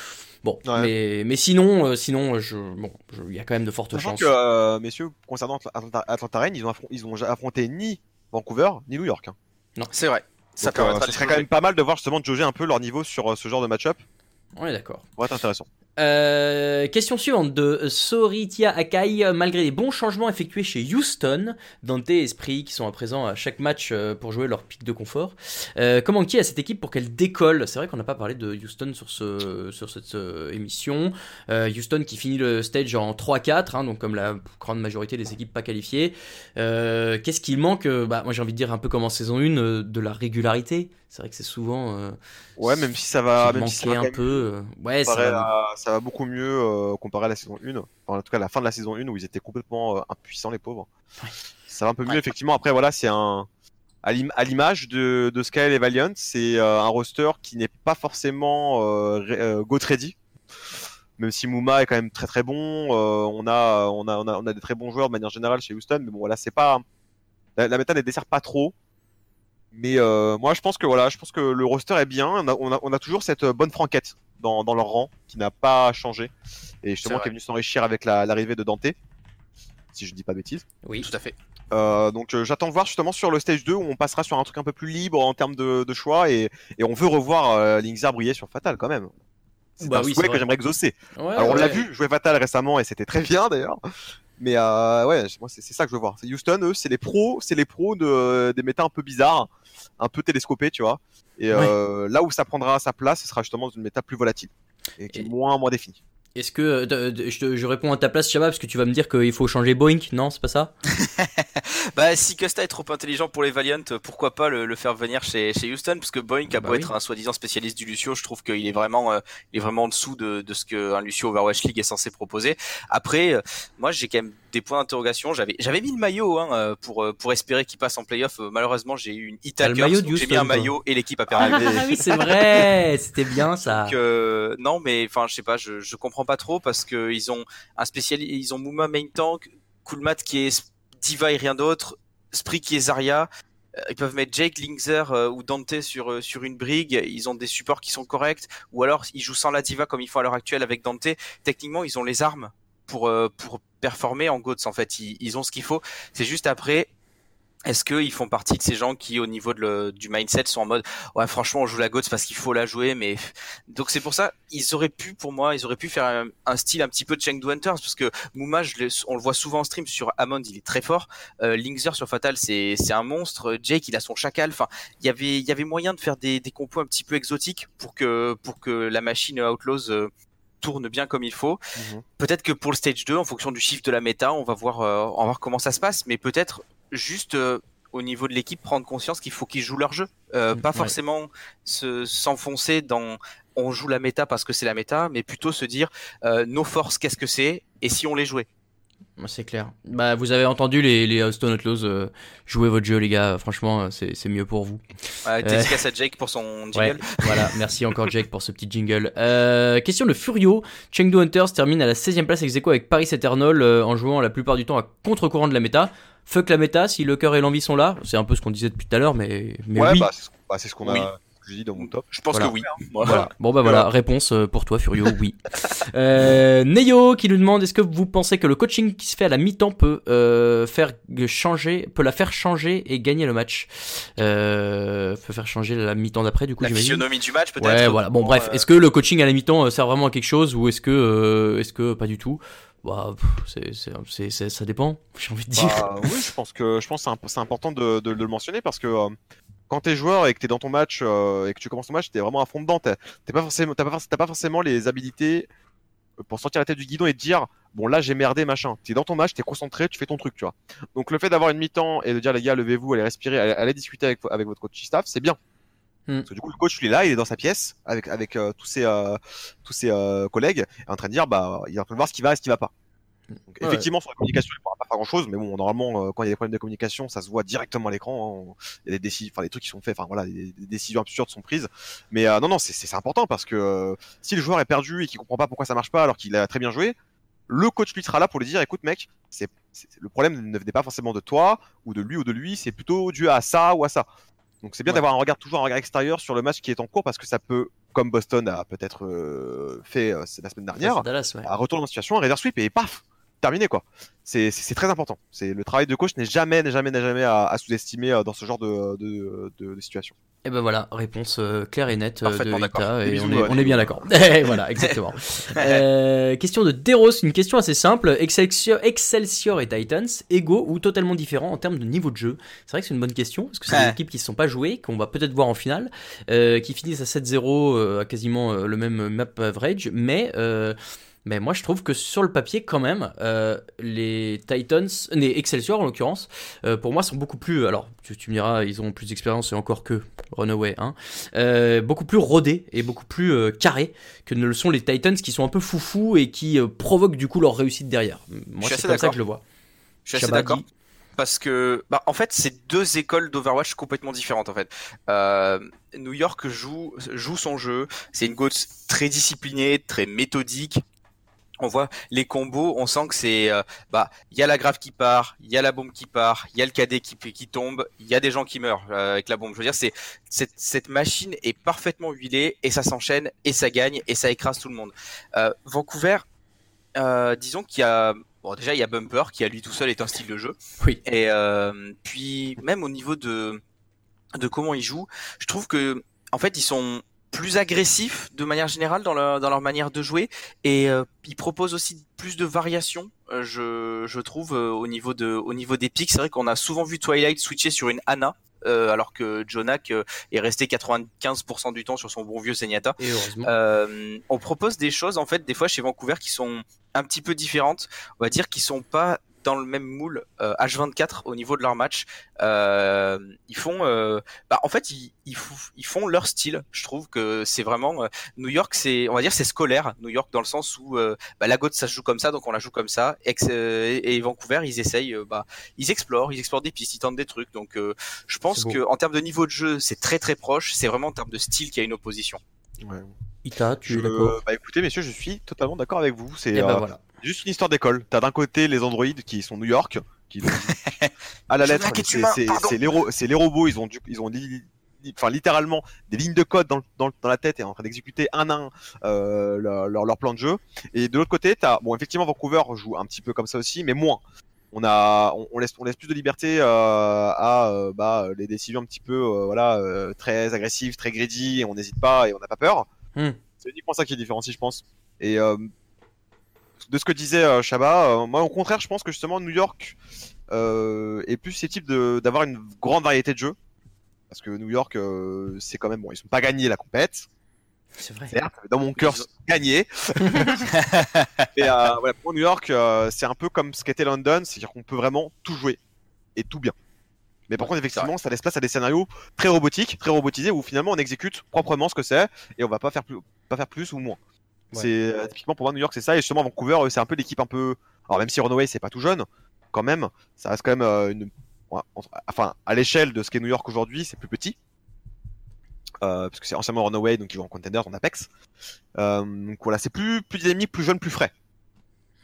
Euh, Bon, Ouais. mais, mais sinon, euh, sinon, je, bon, il y a quand même de fortes Sachant chances. que, euh, messieurs, concernant Atlanta, Atlanta Reign, ils ont, ils ont affronté ni Vancouver, ni New York. hein. C'est vrai. Ça Donc, euh, serait quand même pas mal de voir justement de jauger un peu leur niveau sur euh, ce genre de match-up. On est d'accord. Ça pourrait être intéressant. Euh, question suivante de Soritia Akai. Malgré les bons changements effectués chez Houston, Dante et Esprit qui sont à présent à chaque match euh, pour jouer leur pic de confort, euh, comment qui à cette équipe pour qu'elle décolle? C'est vrai qu'on n'a pas parlé de Houston sur, ce, sur cette émission. Houston qui finit le stage en 3-4, hein, donc comme la grande majorité des équipes pas qualifiées. Qu'est-ce qu'il manque? Bah, Moi j'ai envie de dire un peu comme en saison 1, euh, de la régularité. C'est vrai que c'est souvent euh, Ouais, même si ça va, même si ça va un peu. euh, ouais, ça va- à- ça va beaucoup mieux euh, comparé à la saison 1. Enfin, en tout cas, la fin de la saison 1 où ils étaient complètement euh, impuissants, les pauvres. Ça va un peu mieux, Ouais. effectivement. Après, voilà, c'est un. À l'im- à l'image de, de Sky et Valiant, c'est euh, un roster qui n'est pas forcément euh, euh, GOAT ready. Même si Mouma est quand même très très bon, euh, on, a, on, a, on, a, on a des très bons joueurs de manière générale chez Houston, mais bon, voilà, c'est pas. La, la méta ne dessert pas trop. Mais euh, moi, je pense que voilà, je pense que le roster est bien. On a, on a, on a toujours cette euh, bonne franquette dans, dans leur rang qui n'a pas changé et justement qui est venu s'enrichir avec la- l'arrivée de Dante, si je dis pas de bêtises. Oui. Tout à fait. Euh, donc euh, j'attends de voir justement sur le stage 2 où on passera sur un truc un peu plus libre en termes de, de choix et, et on veut revoir euh, Linkzar briller sur Fatal quand même. C'est Bah un oui, souhait que j'aimerais exaucer. Ouais, Alors on l'a vu jouer Fatal récemment et c'était très bien d'ailleurs. Mais euh, ouais, moi c'est ça que je veux voir. C'est Houston, eux, c'est les pros, c'est les pros de, des méta un peu bizarres, un peu télescopés, tu vois. Et euh, là où ça prendra sa place, ce sera justement dans une méta plus volatile et qui est Et- moins moins définie. Est-ce que euh, de- de- je, je réponds à ta place, Shabba, parce que tu vas me dire qu'il faut changer Boink Non, c'est pas ça? Bah, si Costa est trop intelligent pour les Valiant, pourquoi pas le, le faire venir chez, chez Houston Parce que Boink a Bah beau oui. être un soi-disant spécialiste du Lucio, je trouve qu'il est vraiment, euh, il est vraiment en dessous de, de ce qu'un Lucio Overwatch League est censé proposer. Après, euh, moi j'ai quand même des points d'interrogation. J'avais, j'avais mis le maillot hein, euh, pour euh, pour espérer qu'il passe en playoff. Euh, Malheureusement, j'ai eu une donc j'ai mis un maillot et l'équipe a perdu. Ah oui, c'est vrai, c'était bien ça. Donc, euh, non, mais enfin, je sais pas, je, je comprends pas trop parce que ils ont un spécialiste, ils ont Mouma main tank, Coolmat qui est Diva et rien d'autre, Spree qui est Zarya. Euh, Ils peuvent mettre Jake, Linkzer euh, ou Dante sur euh, sur une brigue. Ils ont des supports qui sont corrects, ou alors ils jouent sans la Diva comme ils font à l'heure actuelle avec Dante. Techniquement, ils ont les armes pour euh, pour performer en GOATS. En fait, ils ont ce qu'il faut. C'est juste après. Est-ce qu'ils font partie de ces gens qui, au niveau de le- du mindset, sont en mode ouais franchement on joue la GOATS parce qu'il faut la jouer, mais donc c'est pour ça ils auraient pu pour moi ils auraient pu faire un, un style un petit peu de Chengdu Hunters parce que Mouma je le- on le voit souvent en stream sur Amond il est très fort, euh, Linkzer sur Fatal c'est c'est un monstre, Jake il a son chacal, enfin il y avait il y avait moyen de faire des des compos un petit peu exotiques pour que pour que la machine Outlaws euh, tourne bien comme il faut. Mhm. Peut-être que pour le stage 2 en fonction du chiffre de la méta, on va voir euh, on va voir comment ça se passe mais peut-être juste euh, au niveau de l'équipe prendre conscience qu'il faut qu'ils jouent leur jeu, Euh, Mm, pas ouais. forcément se s'enfoncer dans on joue la méta parce que c'est la méta, mais plutôt se dire euh, nos forces qu'est-ce que c'est et si on les jouait. C'est clair. Bah, vous avez entendu les, les Houston Outlaws, euh, jouez votre jeu, les gars. Franchement, c'est mieux pour vous. Euh, Dédicace à Jake pour son jingle. Ouais, voilà, merci encore Jake pour ce petit jingle. Euh, question de Furio. Chengdu Hunters termine à la 16ème place ex aequo avec Paris Eternal euh, en jouant la plupart du temps à contre-courant de la méta. Fuck la méta, si le cœur et l'envie sont là. C'est un peu ce qu'on disait depuis tout à l'heure, mais, mais ouais, oui. bah, c'est ce- bah, c'est ce qu'on a Oui. J'ai dit dans mon top. Je pense Voilà. que oui. Voilà. Bon bah voilà, réponse euh, pour toi Furio, oui. Euh, Neyo qui nous demande est-ce que vous pensez que le coaching qui se fait à la mi-temps peut euh, faire changer, peut la faire changer et gagner le match, euh, peut faire changer la mi-temps d'après du coup La physionomie du match peut-être. Ouais voilà. Bon bref, Euh, est-ce que le coaching à la mi-temps sert vraiment à quelque chose ou est-ce que euh, est-ce que pas du tout? Bah pff, c'est c'est c'est- c'est- ça dépend. J'ai envie de dire. Bah, oui, je pense que je pense c'est imp- c'est important de, de- de le mentionner parce que euh, quand t'es joueur et que t'es dans ton match euh, et que tu commences ton match, t'es vraiment à fond dedans. T'es pas forcément, t'as pas, forc- t'as pas forcément les habilités euh, pour sortir la tête du guidon et te dire bon là j'ai merdé machin. T'es dans ton match, t'es concentré, tu fais ton truc, tu vois. Donc le fait d'avoir une mi-temps et de dire les gars levez-vous, allez respirer, allez, allez discuter avec, avec votre coach staff, c'est bien. Hmm. Parce que du coup le coach il est là, il est dans sa pièce avec avec euh, tous ses euh, tous ses euh, collègues, en train de dire bah il est en train de voir ce qui va et ce qui va pas. Donc, Ouais. effectivement, sur la communication, il pourra pas faire grand chose, mais bon, normalement, euh, quand il y a des problèmes de communication, ça se voit directement à l'écran. hein. Il y a des décisions, enfin, des trucs qui sont faits, enfin voilà, des, des décisions absurdes sont prises. Mais euh, non, non, c'est- important parce que euh, si le joueur est perdu et qu'il comprend pas pourquoi ça marche pas alors qu'il a très bien joué, le coach lui sera là pour lui dire, écoute mec, c'est le problème ne venait pas forcément de toi ou de lui ou de lui, c'est plutôt dû à ça ou à ça. Donc c'est bien Ouais. d'avoir un regard toujours un regard extérieur sur le match qui est en cours parce que ça peut, comme Boston a peut-être euh, fait euh, la semaine dernière, C'est Dallas, ouais. à retourner en situation, un reverse sweep et paf, terminé quoi. C'est très important. C'est le travail de coach n'est jamais, n'est jamais, n'est jamais à, à sous-estimer euh, dans ce genre de, de, de, de situation. Et ben voilà, réponse euh, claire et nette euh, de Parfaitement d'accord. Ita, Des et bisous, on est, ouais. on est bien d'accord. Et voilà, exactement. Euh, question de Deros, une question assez simple. Excelsior, Excelsior et Titans, égaux ou totalement différents en termes de niveau de jeu? C'est vrai que c'est une bonne question, parce que c'est des équipes qui ne se sont pas jouées, qu'on va peut-être voir en finale, euh, qui finissent à 7-0, euh, à quasiment le même map average, mais... mais moi je trouve que sur le papier quand même, euh, les Titans, les Excelsior en l'occurrence, euh, pour moi sont beaucoup plus... Alors tu, tu me diras, ils ont plus d'expérience et encore que Runaway, hein, euh, beaucoup plus rodés et beaucoup plus carrés que ne le sont les Titans qui sont un peu foufous et qui provoquent du coup leur réussite derrière. Moi c'est comme ça que je le vois. Je suis assez d'accord. Parce que, bah, en fait, c'est deux écoles d'Overwatch complètement différentes, en fait. Euh, New York joue, joue son jeu. C'est une GOATS très disciplinée, très méthodique. On voit les combos, on sent que c'est, euh, bah, il y a la grave qui part, il y a la bombe qui part, il y a le cadet qui, qui tombe, il y a des gens qui meurent euh, avec la bombe. Je veux dire, c'est cette, cette machine est parfaitement huilée et ça s'enchaîne et ça gagne et ça écrase tout le monde. Euh, Vancouver, euh, disons qu'il y a, bon, déjà il y a Bumper qui à lui tout seul est un style de jeu. Oui. Et euh, puis même au niveau de de comment ils jouent, je trouve que en fait ils sont plus agressifs de manière générale dans leur, dans leur manière de jouer. Et euh, ils proposent aussi plus de variations euh, je, je trouve euh, au niveau de au niveau des pics. C'est vrai qu'on a souvent vu Twilight switcher sur une Anna alors que Jonak est resté 95% du temps sur son bon vieux Zenyatta. Et heureusement. on propose des choses en fait des fois chez Vancouver qui sont un petit peu différentes. On va dire qui sont pas dans le même moule euh, H24 au niveau de leur match. Euh, ils font euh, bah, en fait ils, ils, ils font leur style. Je trouve que c'est vraiment euh, New York c'est on va dire c'est scolaire New York dans le sens où euh, bah, la GOAT ça se joue comme ça donc on la joue comme ça. Ex- euh, et Vancouver ils essayent euh, bah ils explorent ils explorent des pistes ils tentent des trucs. Donc euh, je pense que en termes de niveau de jeu c'est très très proche. C'est vraiment en termes de style qu'il y a une opposition. Ouais. Ita, tu Je- es d'accord? bah écoutez, messieurs, je suis totalement d'accord avec vous. C'est Et bah euh, voilà. Juste une histoire d'école. T'as d'un côté les androïdes qui sont New York, qui à la lettre, c'est les, les robots. Ils ont, du, ils ont li- li- enfin littéralement des lignes de code dans, le- dans, le- dans la tête et en train d'exécuter un à un euh, leur, leur, leur plan de jeu. Et de l'autre côté, t'as bon effectivement Vancouver joue un petit peu comme ça aussi, mais moins. On a, on, on laisse, on laisse plus de liberté euh, à euh, bah, les décisions un petit peu, euh, voilà, euh, très agressives, très greedy, et on n'hésite pas et on n'a pas peur. Hmm. C'est uniquement ça qui est différencie, je pense. Et euh, de ce que disait euh, Shaba, euh, moi au contraire, je pense que justement New York euh, est plus susceptible de- d'avoir une grande variété de jeux. Parce que New York, euh, c'est quand même bon, ils sont pas gagnés la compète, C'est vrai. certes, dans mon cœur, gagné. Mais euh, voilà, pour New York, euh, c'est un peu comme ce qu'était London, c'est-à-dire qu'on peut vraiment tout jouer et tout bien. Mais par contre, effectivement, ça laisse place à des scénarios très robotiques, très robotisés, où finalement on exécute proprement ce que c'est et on va pas faire plus, pas faire plus ou moins. Ouais. C'est euh, typiquement pour moi New York, c'est ça. Et justement, Vancouver, euh, c'est un peu l'équipe un peu. Alors même si Runaway c'est pas tout jeune, quand même, ça reste quand même euh, une. Enfin, à l'échelle de ce qu'est New York aujourd'hui, c'est plus petit. Euh, parce que c'est anciennement Runaway, donc ils vont en Contenders, en Apex. Euh, donc voilà, c'est plus, plus dynamique, plus jeune, plus frais.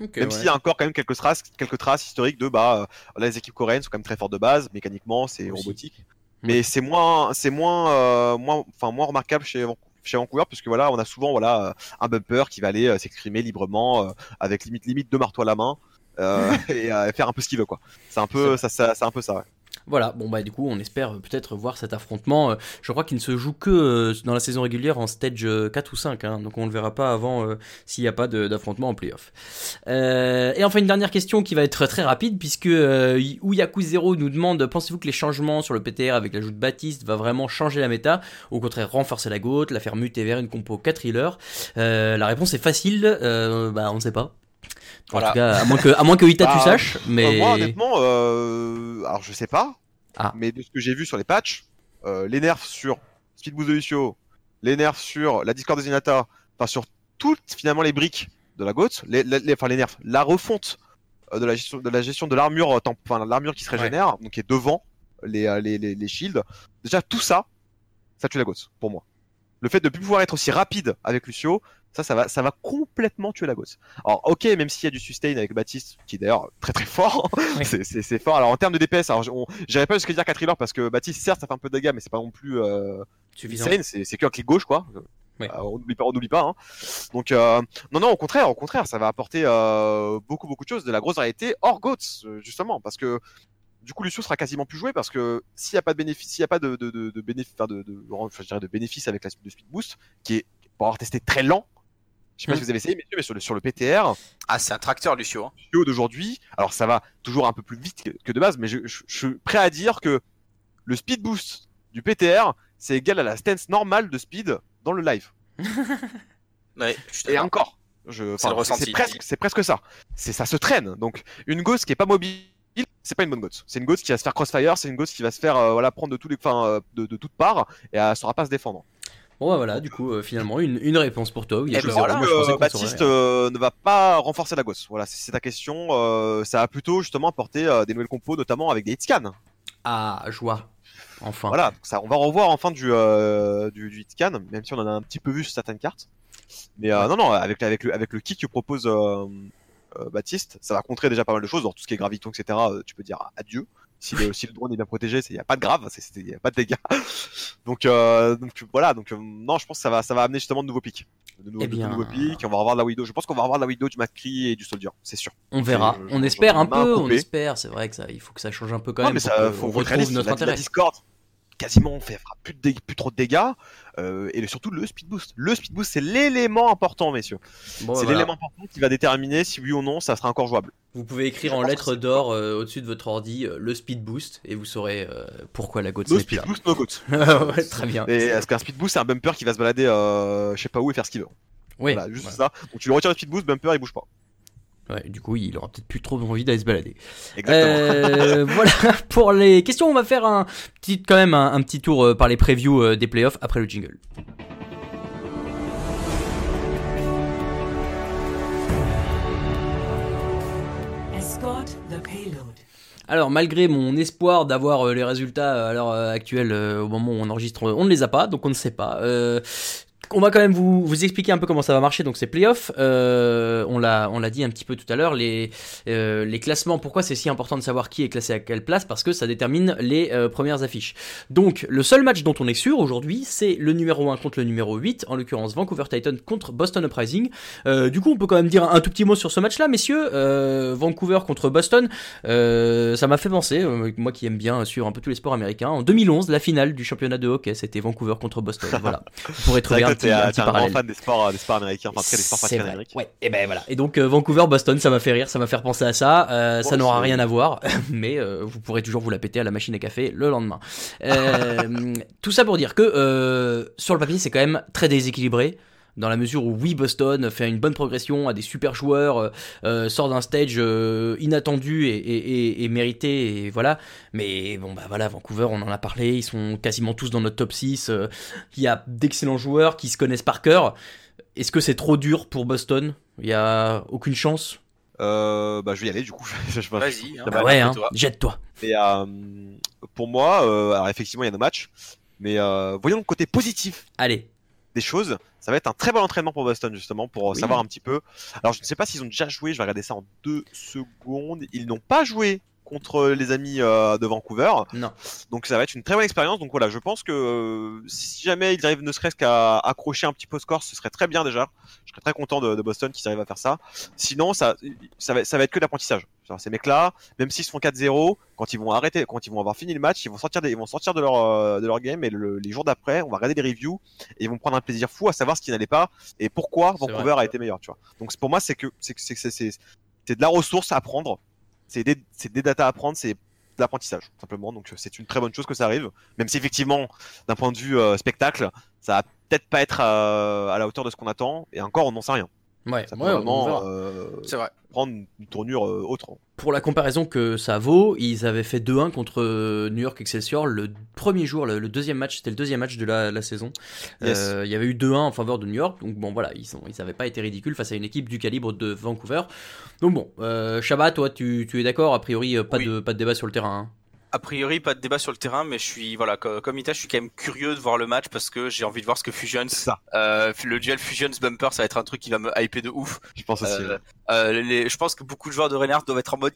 Ok, Même ouais. s'il y a encore quand même quelques traces, quelques traces historiques de bah euh, là, les équipes coréennes sont quand même très fortes de base, mécaniquement c'est robotique. Mais c'est moins, c'est moins, euh, moins, enfin moins remarquable chez chez Vancouver puisque voilà on a souvent voilà euh, un bumper qui va aller euh, s'exprimer librement euh, avec limite limite deux marteaux à la main euh, et faire un peu ce qu'il veut quoi. C'est un peu ça, ça c'est un peu ça. ouais. Voilà, bon bah du coup on espère euh, peut-être voir cet affrontement. Euh, Je crois qu'il ne se joue que euh, dans la saison régulière en stage euh, 4 ou 5, hein, donc on ne le verra pas avant s'il n'y a pas d'affrontement en playoff. Et enfin une dernière question qui va être très rapide puisque euh, Ouyaku Zero nous demande pensez-vous que les changements sur le PTR avec l'ajout de Baptiste va vraiment changer la méta? Ou au contraire renforcer la goutte, la faire muter vers une compo 4 healers? La réponse est facile, bah on ne sait pas. En tout cas, à moins que, à moins que Ita tu Bah, saches, mais Euh, moi honnêtement, euh, alors je sais pas, Ah. mais de ce que j'ai vu sur les patchs, euh, les nerfs sur Speed Boost de Lucio, les nerfs sur la Discord de Zenyatta, enfin sur toutes finalement les briques de la GOAT, les, les, les- enfin les nerfs, la refonte de la gestion de la gestion de l'armure, enfin l'armure qui se Ouais. régénère, donc qui est devant les, les, les, les shields. Déjà tout ça, ça tue la GOAT pour moi. Le fait de plus pouvoir être aussi rapide avec Lucio, ça, ça va, ça va complètement tuer la GOAT. Alors, ok, même s'il y a du sustain avec Baptiste, qui est d'ailleurs très très fort, Oui. c'est- c'est c'est fort. Alors, en termes de DPS, alors, j'irais pas jusqu'à dire 4 healers parce que Baptiste, certes, ça fait un peu de dégâts, mais c'est pas non plus euh, suffisant. c'est qu'un clic gauche, quoi. Ouais. Euh, on n'oublie pas, on n'oublie pas. Hein. Donc, euh, non, non, au contraire, au contraire, ça va apporter euh, beaucoup, beaucoup de choses, de la grosse variété hors GOATs, justement, parce que du coup, Lucio sera quasiment plus joué parce que s'il n'y a pas de bénéfice, s'il n'y a pas de, de, de, de bénéfice, enfin, de, de, enfin, je dirais de bénéfice avec la de speed boost, qui est pour avoir testé très lent. Je sais pas Mm. si vous avez essayé, messieurs, mais sur le, sur le PTR, Ah, c'est un tracteur, Lucio. hein. Lucio d'aujourd'hui, alors ça va toujours un peu plus vite que, que de base, mais je, je, je suis prêt à dire que le speed boost du PTR, c'est égal à la stance normale de speed dans le live. Ouais, je Et encore, je, C'est presque, presque ça. C'est ça se traîne. Donc une ghost qui est pas mobile, c'est pas une bonne ghost. C'est une ghost qui va se faire crossfire, c'est une ghost qui va se faire euh, voilà prendre de tous les, enfin euh, de, de toutes parts et elle saura pas se défendre. Bon bah voilà, du coup euh, finalement une, une réponse pour toi. Eh ben voilà, Moi, je pensais Euh, qu'on Baptiste euh, ne va pas renforcer la ghost. Voilà, c'est ta question. Euh, ça va plutôt justement apporter euh, des nouvelles compos, notamment avec des hitscans. Ah, joie. Enfin. Voilà, ça, on va revoir enfin du euh, du, du hitscan, même si on en a un petit peu vu sur certaines cartes. Mais euh, non, non, avec avec le avec le kit que propose euh, euh, Baptiste, ça va contrer déjà pas mal de choses. Dans tout ce qui est graviton, etc. euh, tu peux dire adieu. Si le, si le drone est bien protégé, il n'y a pas de grave, il n'y a pas de dégâts. donc, euh, donc voilà, donc euh, non, je pense que ça va, ça va amener justement de nouveaux pics. De nouveaux, Eh de nouveaux pics, on va revoir de la Widow. Je pense qu'on va revoir de la Widow, du McCree et du Soldier, c'est sûr. On verra. Je- On espère un peu. On espère. C'est vrai que ça, il faut que ça change un peu quand Non, même. mais pour ça, que faut, on retrouve notre la, la intérêt. Discord, quasiment fait fera plus, de plus trop de dégâts euh, et surtout le speed boost. Le speed boost c'est l'élément important messieurs. Bon, c'est voilà. l'élément important qui va déterminer si oui ou non ça sera encore jouable. Vous pouvez écrire Je en lettres d'or euh, au-dessus de votre ordi euh, le speed boost et vous saurez euh, pourquoi la goat No speed boost no goat. ouais, très bien. Et parce qu'un speed boost c'est un bumper qui va se balader euh, je sais pas où et faire ce qu'il veut. Oui. Voilà, juste ça. Donc tu le retires le speed boost, bumper il bouge pas. Ouais, du coup, il aura peut-être plus trop envie d'aller se balader. Exactement. Euh, voilà pour les questions. On va faire un petit, quand même un, un petit tour euh, par les previews euh, des playoffs après le jingle. Alors, malgré mon espoir d'avoir euh, les résultats à l'heure actuelle, euh, au moment où on enregistre, on ne les a pas, donc on ne sait pas. Euh, on va quand même vous, vous expliquer un peu comment ça va marcher. Donc, c'est playoff. Euh, on l'a, on l'a dit un petit peu tout à l'heure. Les, euh, les classements. Pourquoi c'est si important de savoir qui est classé à quelle place? Parce que ça détermine les euh, premières affiches. Donc, le seul match dont on est sûr aujourd'hui, c'est le numéro 1 contre le numéro 8, en l'occurrence Vancouver Titan contre Boston Uprising. Euh, du coup, on peut quand même dire un tout petit mot sur ce match-là, messieurs. Euh, Vancouver contre Boston. Euh, ça m'a fait penser, moi qui aime bien suivre un peu tous les sports américains, en 2011, la finale du championnat de hockey, c'était Vancouver contre Boston. voilà, vous pourrez C'est t'es un un, grand fan des sports, des sports américains, enfin en tout cas des sports. Amérique. Ouais, et ben voilà. Et donc euh, Vancouver Boston, ça m'a fait rire, ça m'a fait penser à ça. Euh, ça n'aura rien à voir, mais euh, vous pourrez toujours vous la péter à la machine à café le lendemain. Euh, tout ça pour dire que euh, sur le papier, c'est quand même très déséquilibré. Dans la mesure où oui, Boston fait une bonne progression, a des super joueurs, euh, euh, sort d'un stage euh, inattendu et, et- et- et mérité, et voilà. Mais bon, bah voilà, Vancouver, on en a parlé, ils sont quasiment tous dans notre top 6. euh, Il y a d'excellents joueurs qui se connaissent par cœur. Est-ce que c'est trop dur pour Boston? Il y a aucune chance? Euh, bah je vais y aller du coup. Vas-y, hein. Bah ouais, hein, toi. jette-toi. Et euh, pour moi, euh, alors effectivement il y a nos matchs, mais euh, voyons le côté positif Allez, des choses. Ça va être un très bon entraînement pour Boston justement pour Oui. savoir un petit peu. Alors je ne sais pas s'ils ont déjà joué. Je vais regarder ça en deux secondes. Ils n'ont pas joué contre les amis euh, de Vancouver. non. Donc ça va être une très bonne expérience. Donc voilà, je pense que euh, si jamais ils arrivent ne serait-ce qu'à accrocher un petit peu score, ce serait très bien déjà. Je serais très content de, de Boston qu'ils arrivent à faire ça. Sinon, ça, ça, va, ça va être que. Genre, Ces mecs-là, même s'ils se font 4-0, quand ils vont arrêter, quand ils vont avoir fini le match, ils vont sortir, des, ils vont sortir de leur euh, de leur game et le- les jours d'après, on va regarder des reviews et ils vont prendre un plaisir fou à savoir ce qui n'allait pas et pourquoi Vancouver vrai. a été meilleur. Tu vois. Donc pour moi, c'est que c'est c'est de la ressource à apprendre. C'est des des data à apprendre. C'est de l'apprentissage simplement. Donc euh, c'est une très bonne chose que ça arrive. Même si effectivement d'un point de vue euh, spectacle ça va peut-être pas être euh, à la hauteur de ce qu'on attend. Et encore on n'en sait rien Ouais, ça peut ouais, vraiment euh, C'est vrai. prendre une tournure euh, autre Pour la comparaison que ça vaut, ils avaient fait 2-1 contre euh, New York Excelsior le premier jour, le, le deuxième match, c'était le deuxième match de la, la saison. Yes. Euh, il y avait eu 2-1 en faveur de New York, donc bon voilà, ils n'avaient ils pas été ridicules face à une équipe du calibre de Vancouver. Donc bon, euh, Shabba, toi tu, tu es d'accord? A priori, pas, Oui. de, pas de débat sur le terrain. hein. A priori, pas de débat sur le terrain, mais je suis voilà, co- comme Ita, je suis quand même curieux de voir le match parce que j'ai envie de voir ce que Fusions, ça euh, le duel Fusions Bumper, ça va être un truc qui va me hyper de ouf. je pense aussi Euh, euh, les, je pense que beaucoup de joueurs de Reinhardt doivent être en mode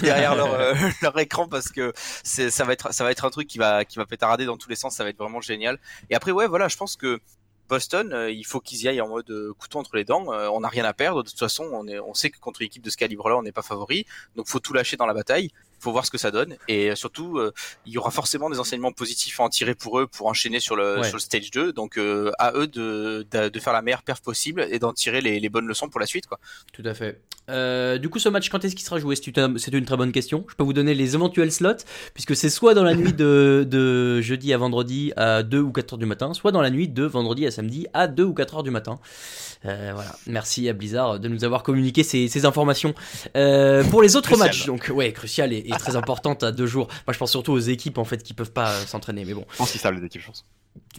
derrière leur, euh, leur écran parce que c'est ça va être ça va être un truc qui va qui va pétarader dans tous les sens, ça va être vraiment génial. Et après ouais voilà, je pense que Boston, euh, il faut qu'ils y aillent en mode euh, couteau entre les dents. Euh, on n'a rien à perdre. De toute façon, on, est, on sait que contre une équipe de ce calibre-là, on n'est pas favori. Donc, faut tout lâcher dans la bataille. Faut voir ce que ça donne. Et surtout, euh, il y aura forcément des enseignements positifs à en tirer pour eux pour enchaîner sur le, Ouais. sur le stage 2. Donc, euh, à eux de, de, de faire la meilleure perf possible et d'en tirer les, les bonnes leçons pour la suite. Quoi. Tout à fait. Euh, du coup, ce match, quand est-ce qu'il sera joué? C'est une, c'est une très bonne question. Je peux vous donner les éventuels slots, puisque c'est soit dans la nuit de, de jeudi à vendredi à 2 ou 4 heures du matin, soit dans la nuit de vendredi à samedi à 2 ou 4 heures du matin. Euh, voilà. Merci à Blizzard de nous avoir communiqué ces, ces informations. Euh, pour les autres Crucial. matchs, donc ouais, crucial et, et très importante à deux jours. Moi, je pense surtout aux équipes en fait qui peuvent pas euh, s'entraîner, mais bon. je pense qu'ils savent les équipes je pense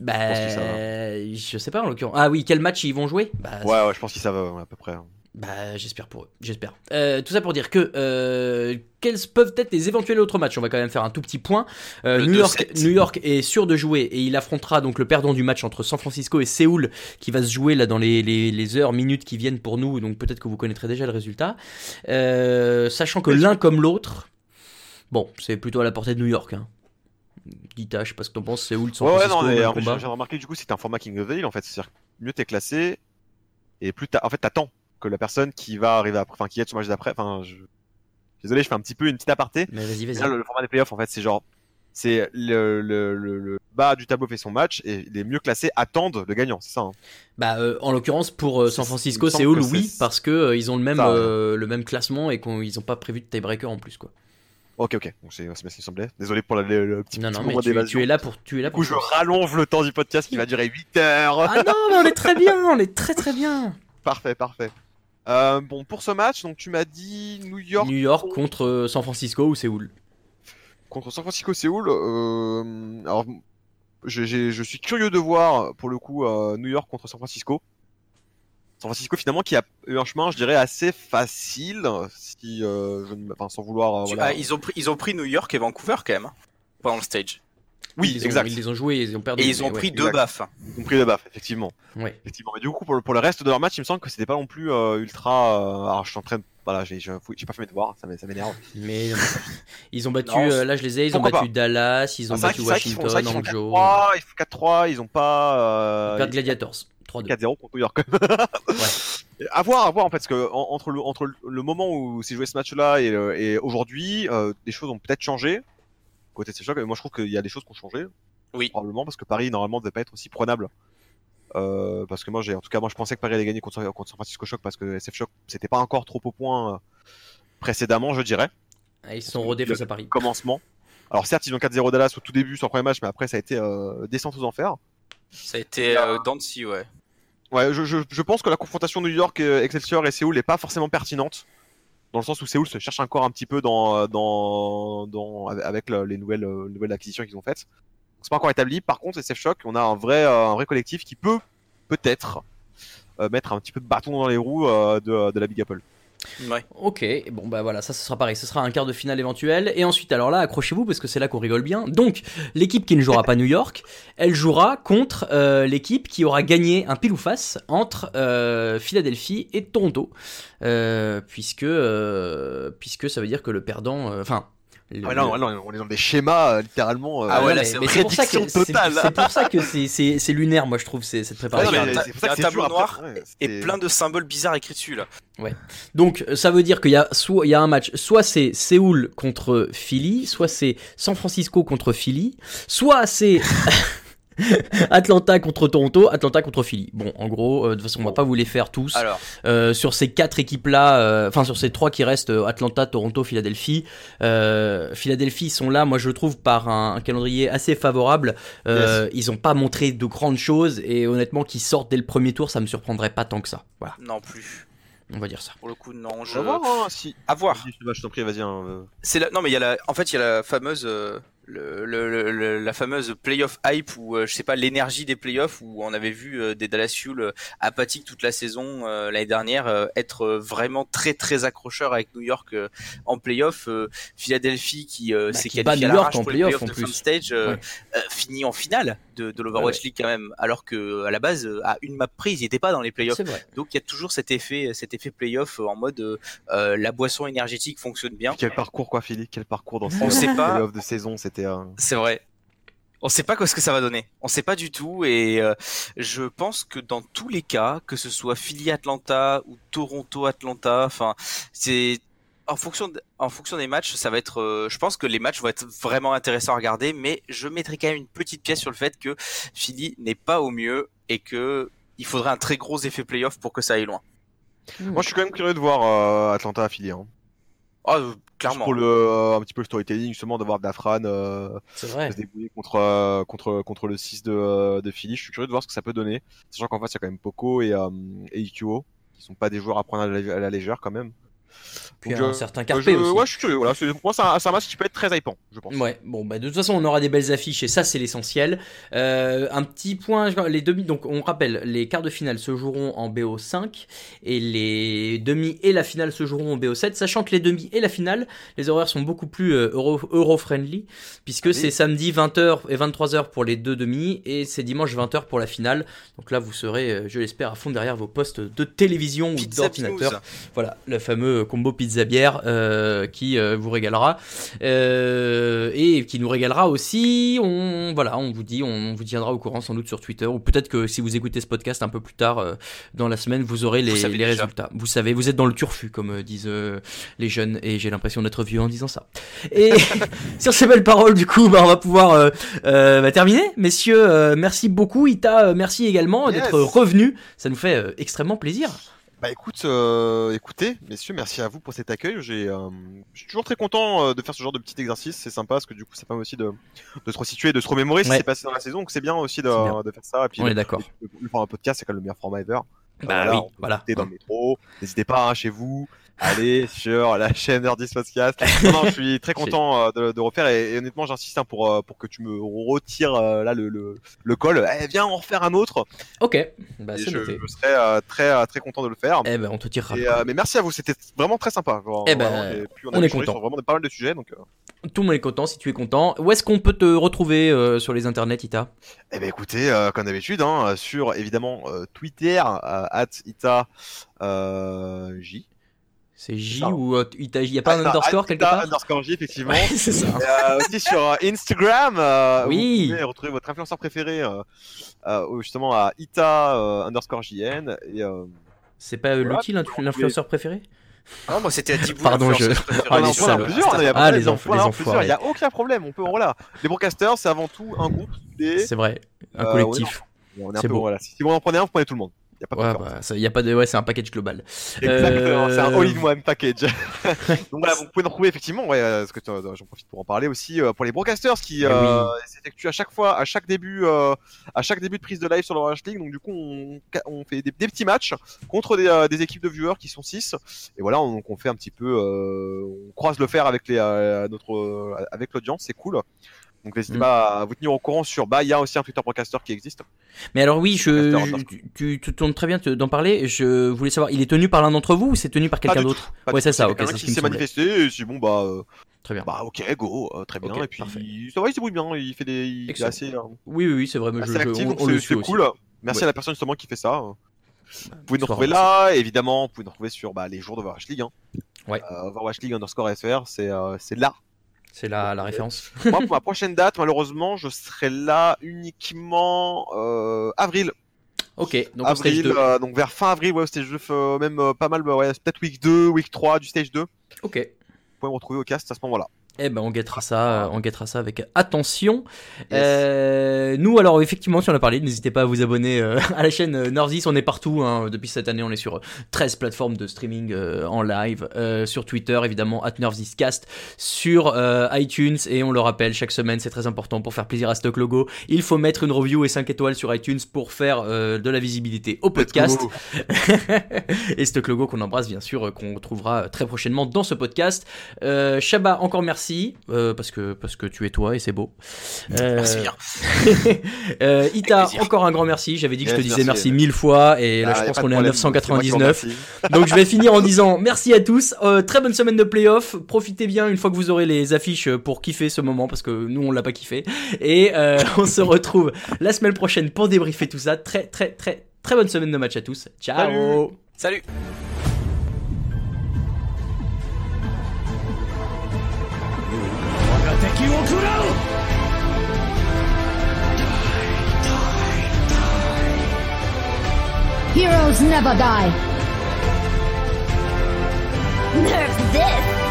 Bah, pense qu'ils savent. je sais pas en l'occurrence. Ah oui, quel match ils vont jouer? Bah, ouais ouais je pense qu'ils savent euh, à peu près bah, j'espère pour eux, j'espère. Euh, tout ça pour dire que euh, quels peuvent être les éventuels autres matchs? On va quand même faire un tout petit point. Euh, New, York, 2-7. New York est sûr de jouer et il affrontera donc le perdant du match entre San Francisco et Séoul qui va se jouer là dans les, les, les heures, minutes qui viennent pour nous. Donc peut-être que vous connaîtrez déjà le résultat. Sachant que l'un comme l'autre, bon, c'est plutôt à la portée de New York. Hein. Guita, je sais pas ce que t'en penses. Séoul, San ouais ouais Francisco, non mais en fait, j'ai remarqué du coup c'est un format King of the Hill en fait c'est-à-dire mieux t'es classé et plus t'as en fait t'attends que la personne qui va arriver après enfin qui est sur le match d'après enfin je désolé je fais un petit peu une petite aparté Mais vas-y, vas-y. le, le format des playoffs, en fait, c'est genre, c'est le, le, le, le bas du tableau fait son match et les mieux classés attendent le gagnant, c'est ça. hein. Bah, euh, en l'occurrence, pour euh, C'est- San Francisco, que oui, c'est- parce que euh, ils ont le même, Ça, ouais. le même classement et qu'ils n'ont pas prévu de tiebreaker en plus, quoi. Ok, ok, donc c'est bien ce qui me semblait. Désolé pour la- le, le petit, Non, petit non, mais moment tu, d'évasion. tu es là pour, tu es là Du coup, pour. je rallonge le temps du podcast qui va durer 8 heures. Ah non, mais on est très bien, on est très très bien. Parfait, parfait. Euh, bon, pour ce match, donc tu m'as dit New York New York contre euh, San Francisco ou Séoul? contre San Francisco, Séoul. Euh, alors, je, je suis curieux de voir pour le coup euh, New York contre San Francisco. San Francisco finalement qui a eu un chemin, je dirais, assez facile, si euh, je ne, enfin, sans vouloir. euh, voilà. ah, ils, ont pris, ils ont pris New York et Vancouver quand même, hein, pendant le stage. Oui, ils exact. Ont, ils les ont joués, ils ont perdu. Et ils ont pris ouais. deux exact. baffes. Ils ont pris le baff, effectivement. Ouais. effectivement. Mais du coup, pour le, pour le reste de leur match, il me semble que c'était pas non plus euh, ultra. euh, alors, je suis en train de. Voilà, j'ai pas fait mes devoirs, ça m'é- ça m'énerve. Mais ils ont battu, Non, euh, là je les ai, ils ont battu Dallas, ils ont Ah, battu Washington, qu'ils font Angelo, 4-3, ils font 4-3, ils ont pas. ils perdent Gladiators, 3-2. 4-0 contre New York. ouais. À voir, à voir en fait, parce que en- entre le, entre le- le moment où s'est joué ce match-là et, et aujourd'hui, euh, des choses ont peut-être changé. Côté de ces chocs, mais moi je trouve qu'il y a des choses qui ont changé. Oui. Probablement, parce que Paris normalement ne devait pas être aussi prenable. Euh, parce que moi, j'ai, en tout cas, moi je pensais que Paris allait gagner contre, contre San Francisco Shock parce que SF Shock c'était pas encore trop au point euh, précédemment, je dirais. Ah, ils se sont rodés face à Paris. Commencement. Alors certes, ils ont 4-0 Dallas au tout début sur le premier match, mais après ça a été euh, descente aux enfers. Ça a été Dancy, ouais. Ouais, je, je, je pense que la confrontation New York, Excelsior et Séoul n'est pas forcément pertinente. Dans le sens où Séoul se cherche encore un petit peu dans, euh, dans, dans, avec le- les nouvelles, euh, nouvelles acquisitions qu'ils ont faites. C'est pas encore établi. Par contre, SF Shock, on a un vrai, euh, un vrai collectif qui peut, peut-être, euh, mettre un petit peu de bâton dans les roues euh, de, de la Big Apple. Ouais. Ok, bon bah voilà, ça ce sera pareil, ce sera un quart de finale éventuel. Et ensuite, alors là, accrochez-vous parce que c'est là qu'on rigole bien. Donc, l'équipe qui ne jouera pas New York, elle jouera contre euh, l'équipe qui aura gagné un pile ou face entre euh, Philadelphie et Toronto. Euh, puisque, puisque ça veut dire que le perdant. Enfin. Le- Ah ouais, non, le- non, on est dans des schémas euh, littéralement. euh, Ah ouais, là, c'est c'est totale. c'est pour ça que c'est- lunaire, moi je trouve, c'est- cette Ouais, préparation. mais c'est un c'est tableau noir après. Ouais, Et plein de symboles bizarres écrits dessus, là. Donc ça veut dire qu'il y a soit il y a un match, soit c'est Séoul contre Philly, soit c'est San Francisco contre Philly, soit c'est Atlanta contre Toronto, Atlanta contre Philly. Bon, en gros, euh, de toute façon, on va pas vous les faire tous. Alors, Euh, sur ces quatre équipes-là, euh, enfin sur ces trois qui restent, Atlanta, Toronto, Philadelphie. Euh, Philadelphie sont là, moi je trouve, par un, un calendrier assez favorable. Euh, Ils ont pas montré de grandes choses et honnêtement, qu'ils sortent dès le premier tour, ça me surprendrait pas tant que ça. Voilà, non plus. on va dire ça. Pour le coup, non. On Je... va voir, hein, si. À voir. Je t'en prie, vas-y. hein, euh. C'est la... Non, mais il y a la... En fait, il y a la fameuse... euh, Le, le- le- la fameuse playoff hype ou je sais pas l'énergie des playoffs où on avait vu euh, des Dallas Fuel euh, apathiques toute la saison euh, l'année dernière euh, être euh, vraiment très très accrocheurs avec New York euh, en playoff euh, Philadelphie qui euh, Bah, s'est qui bat qualifié à New York l'arrache en pour les playoff, playoffs en de plus. Stage euh, Ouais. euh, finit en finale de, de l'Overwatch Ouais, League quand même alors que à la base à une map prise ils n'étaient pas dans les playoffs donc il y a toujours cet effet cet effet playoff euh, en mode euh, euh, la boisson énergétique fonctionne bien Quel parcours, quoi, Philippe? Quel parcours dans On ces sait pas. playoffs de saison? C'était. euh, C'est vrai. On sait pas quoi ce que ça va donner. On sait pas du tout et euh, je pense que dans tous les cas, que ce soit Philly Atlanta ou Toronto Atlanta, enfin c'est en fonction de- en fonction des matchs, ça va être euh, je pense que les matchs vont être vraiment intéressants à regarder mais je mettrai quand même une petite pièce sur le fait que Philly n'est pas au mieux et que il faudrait un très gros effet playoff pour que ça aille loin. Moi, je suis quand même curieux de voir euh, Atlanta affilié. Hein. Ah, euh, Juste clairement. Pour le, euh, un petit peu le storytelling, justement, d'avoir Dafran euh, C'est vrai. se débrouiller contre, euh, contre, contre le 6 de, de Philly. Je suis curieux de voir ce que ça peut donner. Sachant qu'en face, il y a quand même Poco et, euh, et IQO, qui sont pas des joueurs à prendre à la, à la légère quand même. Puis Donc, un certain Carpe je- aussi. Ouais, je suis curieux. Voilà. Pour moi, c'est un, un match qui peut être très hypant, je pense. Ouais, bon, bah, de toute façon, on aura des belles affiches et ça, c'est l'essentiel. Euh, un petit point, les demi, donc on rappelle, les quarts de finale se joueront en BO5 et les demi et la finale se joueront en BO7, sachant que les demi et la finale, les horaires sont beaucoup plus euh, euro, euro-friendly, puisque Ah oui. c'est samedi 20h et 23h pour les deux demi et c'est dimanche 20h pour la finale. Donc là, vous serez, euh, je l'espère, à fond derrière vos postes de télévision ou d'ordinateur. Voilà, le fameux combo pizza bière euh, qui euh, vous régalera euh, et qui nous régalera aussi. On voilà, on vous dit, on, vous tiendra au courant sans doute sur Twitter ou peut-être que si vous écoutez ce podcast un peu plus tard dans la semaine, vous aurez les, Vous résultats. Vous savez, vous êtes dans le turfu comme disent les jeunes et j'ai l'impression d'être vieux en disant ça. Et sur ces belles paroles, du coup, bah, on va pouvoir euh, euh, bah, terminer. Messieurs, euh, merci beaucoup. Ita, merci également Yes. d'être revenu. Ça nous fait extrêmement plaisir. Bah écoute, euh, écoutez, messieurs, merci à vous pour cet accueil. J'ai, euh, je suis toujours très content euh, de faire ce genre de petit exercice. C'est sympa parce que du coup, ça permet aussi de, de se resituer, de se remémorer ce qui s'est passé dans la saison. Donc c'est bien aussi de, bien. de faire ça. Et puis On le, est d'accord. le, le format podcast, c'est quand même le meilleur format ever. Bah Voilà, oui, voilà. dans le métro. N'hésitez pas hein, chez vous. Allez sur la chaîne Nerdist Podcast. Non, non, je suis très content euh, de, de refaire et, et honnêtement, j'insiste hein, pour euh, pour que tu me retires euh, là le, le, le col. Eh, viens en refaire un autre. Ok, bah, c'est je, noté. je serai euh, très très content de le faire. Eh ben, on te tirera. Et, euh, mais merci à vous, c'était vraiment très sympa. Genre, Eh ben, vraiment, et puis on a est content. sur vraiment pas mal de sujets. Donc, Tout le monde est content si tu es content. Où est-ce qu'on peut te retrouver sur les internets, Ita? Eh ben écoutez, comme d'habitude, hein, sur évidemment Twitter, at Ita J. C'est J ça. ou Ita Il n'y a pas un Ah, underscore at quelque part underscore J, effectivement. Ouais, c'est ça. Et, euh, aussi sur euh, Instagram, euh, Oui. vous pouvez retrouver votre influenceur préféré euh, euh, justement à Ita euh, underscore JN. Et, euh, C'est pas euh, Voilà, l'influ- l'influenceur préféré? Non, moi c'était à Dibou. Pardon, je-. Ah, les en prend salauds. plusieurs, il y a pas Ah, les problème, enf- les enfoirés. Il y a aucun problème, on peut voilà. Les broadcasters, c'est avant tout un groupe. Des... C'est vrai, un Euh, collectif. On est un C'est peu, beau. voilà. Si vous en prenez un, vous prenez tout le monde. Il y a pas de Ouais, bah, y a pas de, ouais, c'est un package global. Exactement, c'est un Euh, all-in-one package. Donc voilà, vous pouvez nous retrouver effectivement, ouais, euh, parce que euh, j'en profite pour en parler aussi euh, pour les broadcasters qui Eh euh, oui. s'effectuent à chaque fois, à chaque début, euh, à chaque début de prise de live sur l'Orange League. Donc du coup, on, on fait des, des petits matchs contre des, euh, des équipes de viewers qui sont 6 et voilà, on, donc on fait un petit peu, euh, on croise le fer avec les, euh, notre, euh, avec l'audience, c'est cool. Donc n'hésitez Mm. pas à vous tenir au courant sur, bah il y a aussi un Twitter broadcaster qui existe. Mais alors oui, je, tu, tu tournes très bien d'en parler. Je voulais savoir, il est tenu par l'un d'entre vous ou c'est tenu par quelqu'un d'autre Ouais, c'est ça. Ok, c'est ce qui s'est manifesté et c'est bon bah. euh, Très bien. Bah ok, go, euh, très bien. Ok, et puis parfait. ça va, il se bien. Il fait des, il est assez, euh, Oui, oui, oui, c'est vrai. Mais je, actif, on, c'est aussi. cool. Merci Ouais. à la personne justement qui fait ça. Vous pouvez nous retrouver là, évidemment. Vous pouvez nous retrouver sur bah, les jours d'Overwatch League. Hein. Ouais. Euh, Overwatch League underscore FR, c'est euh, c'est là. C'est la, la référence. Moi, pour ma prochaine date, malheureusement, je serai là uniquement euh, avril. Ok, donc au stage avril, 2. euh, donc vers fin avril, ouais, au stage 2, euh, même euh, pas mal, bah, ouais, peut-être week 2, week 3 du stage 2. Vous Ok. pouvez me retrouver au cast à ce moment-là. Eh ben on guettera ça, euh, on guettera ça avec attention. Euh, nous alors effectivement si on a parlé, n'hésitez pas à vous abonner euh, à la chaîne Northis, on est partout. Hein. Depuis cette année on est sur 13 plateformes de streaming euh, en live, sur Twitter évidemment at NorthisCast, sur iTunes et on le rappelle chaque semaine c'est très important pour faire plaisir à Stock Logo. Il faut mettre une review et 5 étoiles sur iTunes pour faire de la visibilité au podcast. et Stock Logo qu'on embrasse bien sûr, qu'on retrouvera très prochainement dans ce podcast. Shabba, encore merci euh, parce que parce que tu es toi et c'est beau. Euh, Merci bien. euh, Ita, encore un grand merci. J'avais dit que je te disais merci. merci, mille fois et là Ah, je pense qu'on est à problème, c'est moi qui vous 999. remercie. Donc je vais finir en disant merci à tous. Euh, très bonne semaine de playoff. Profitez bien une fois que vous aurez les affiches pour kiffer ce moment parce que nous on l'a pas kiffé. Et on se retrouve la semaine prochaine pour débriefer tout ça. Très très très très bonne semaine de match à tous. Ciao. Salut. Salut. りを食らう Heroes never die. Nerf this!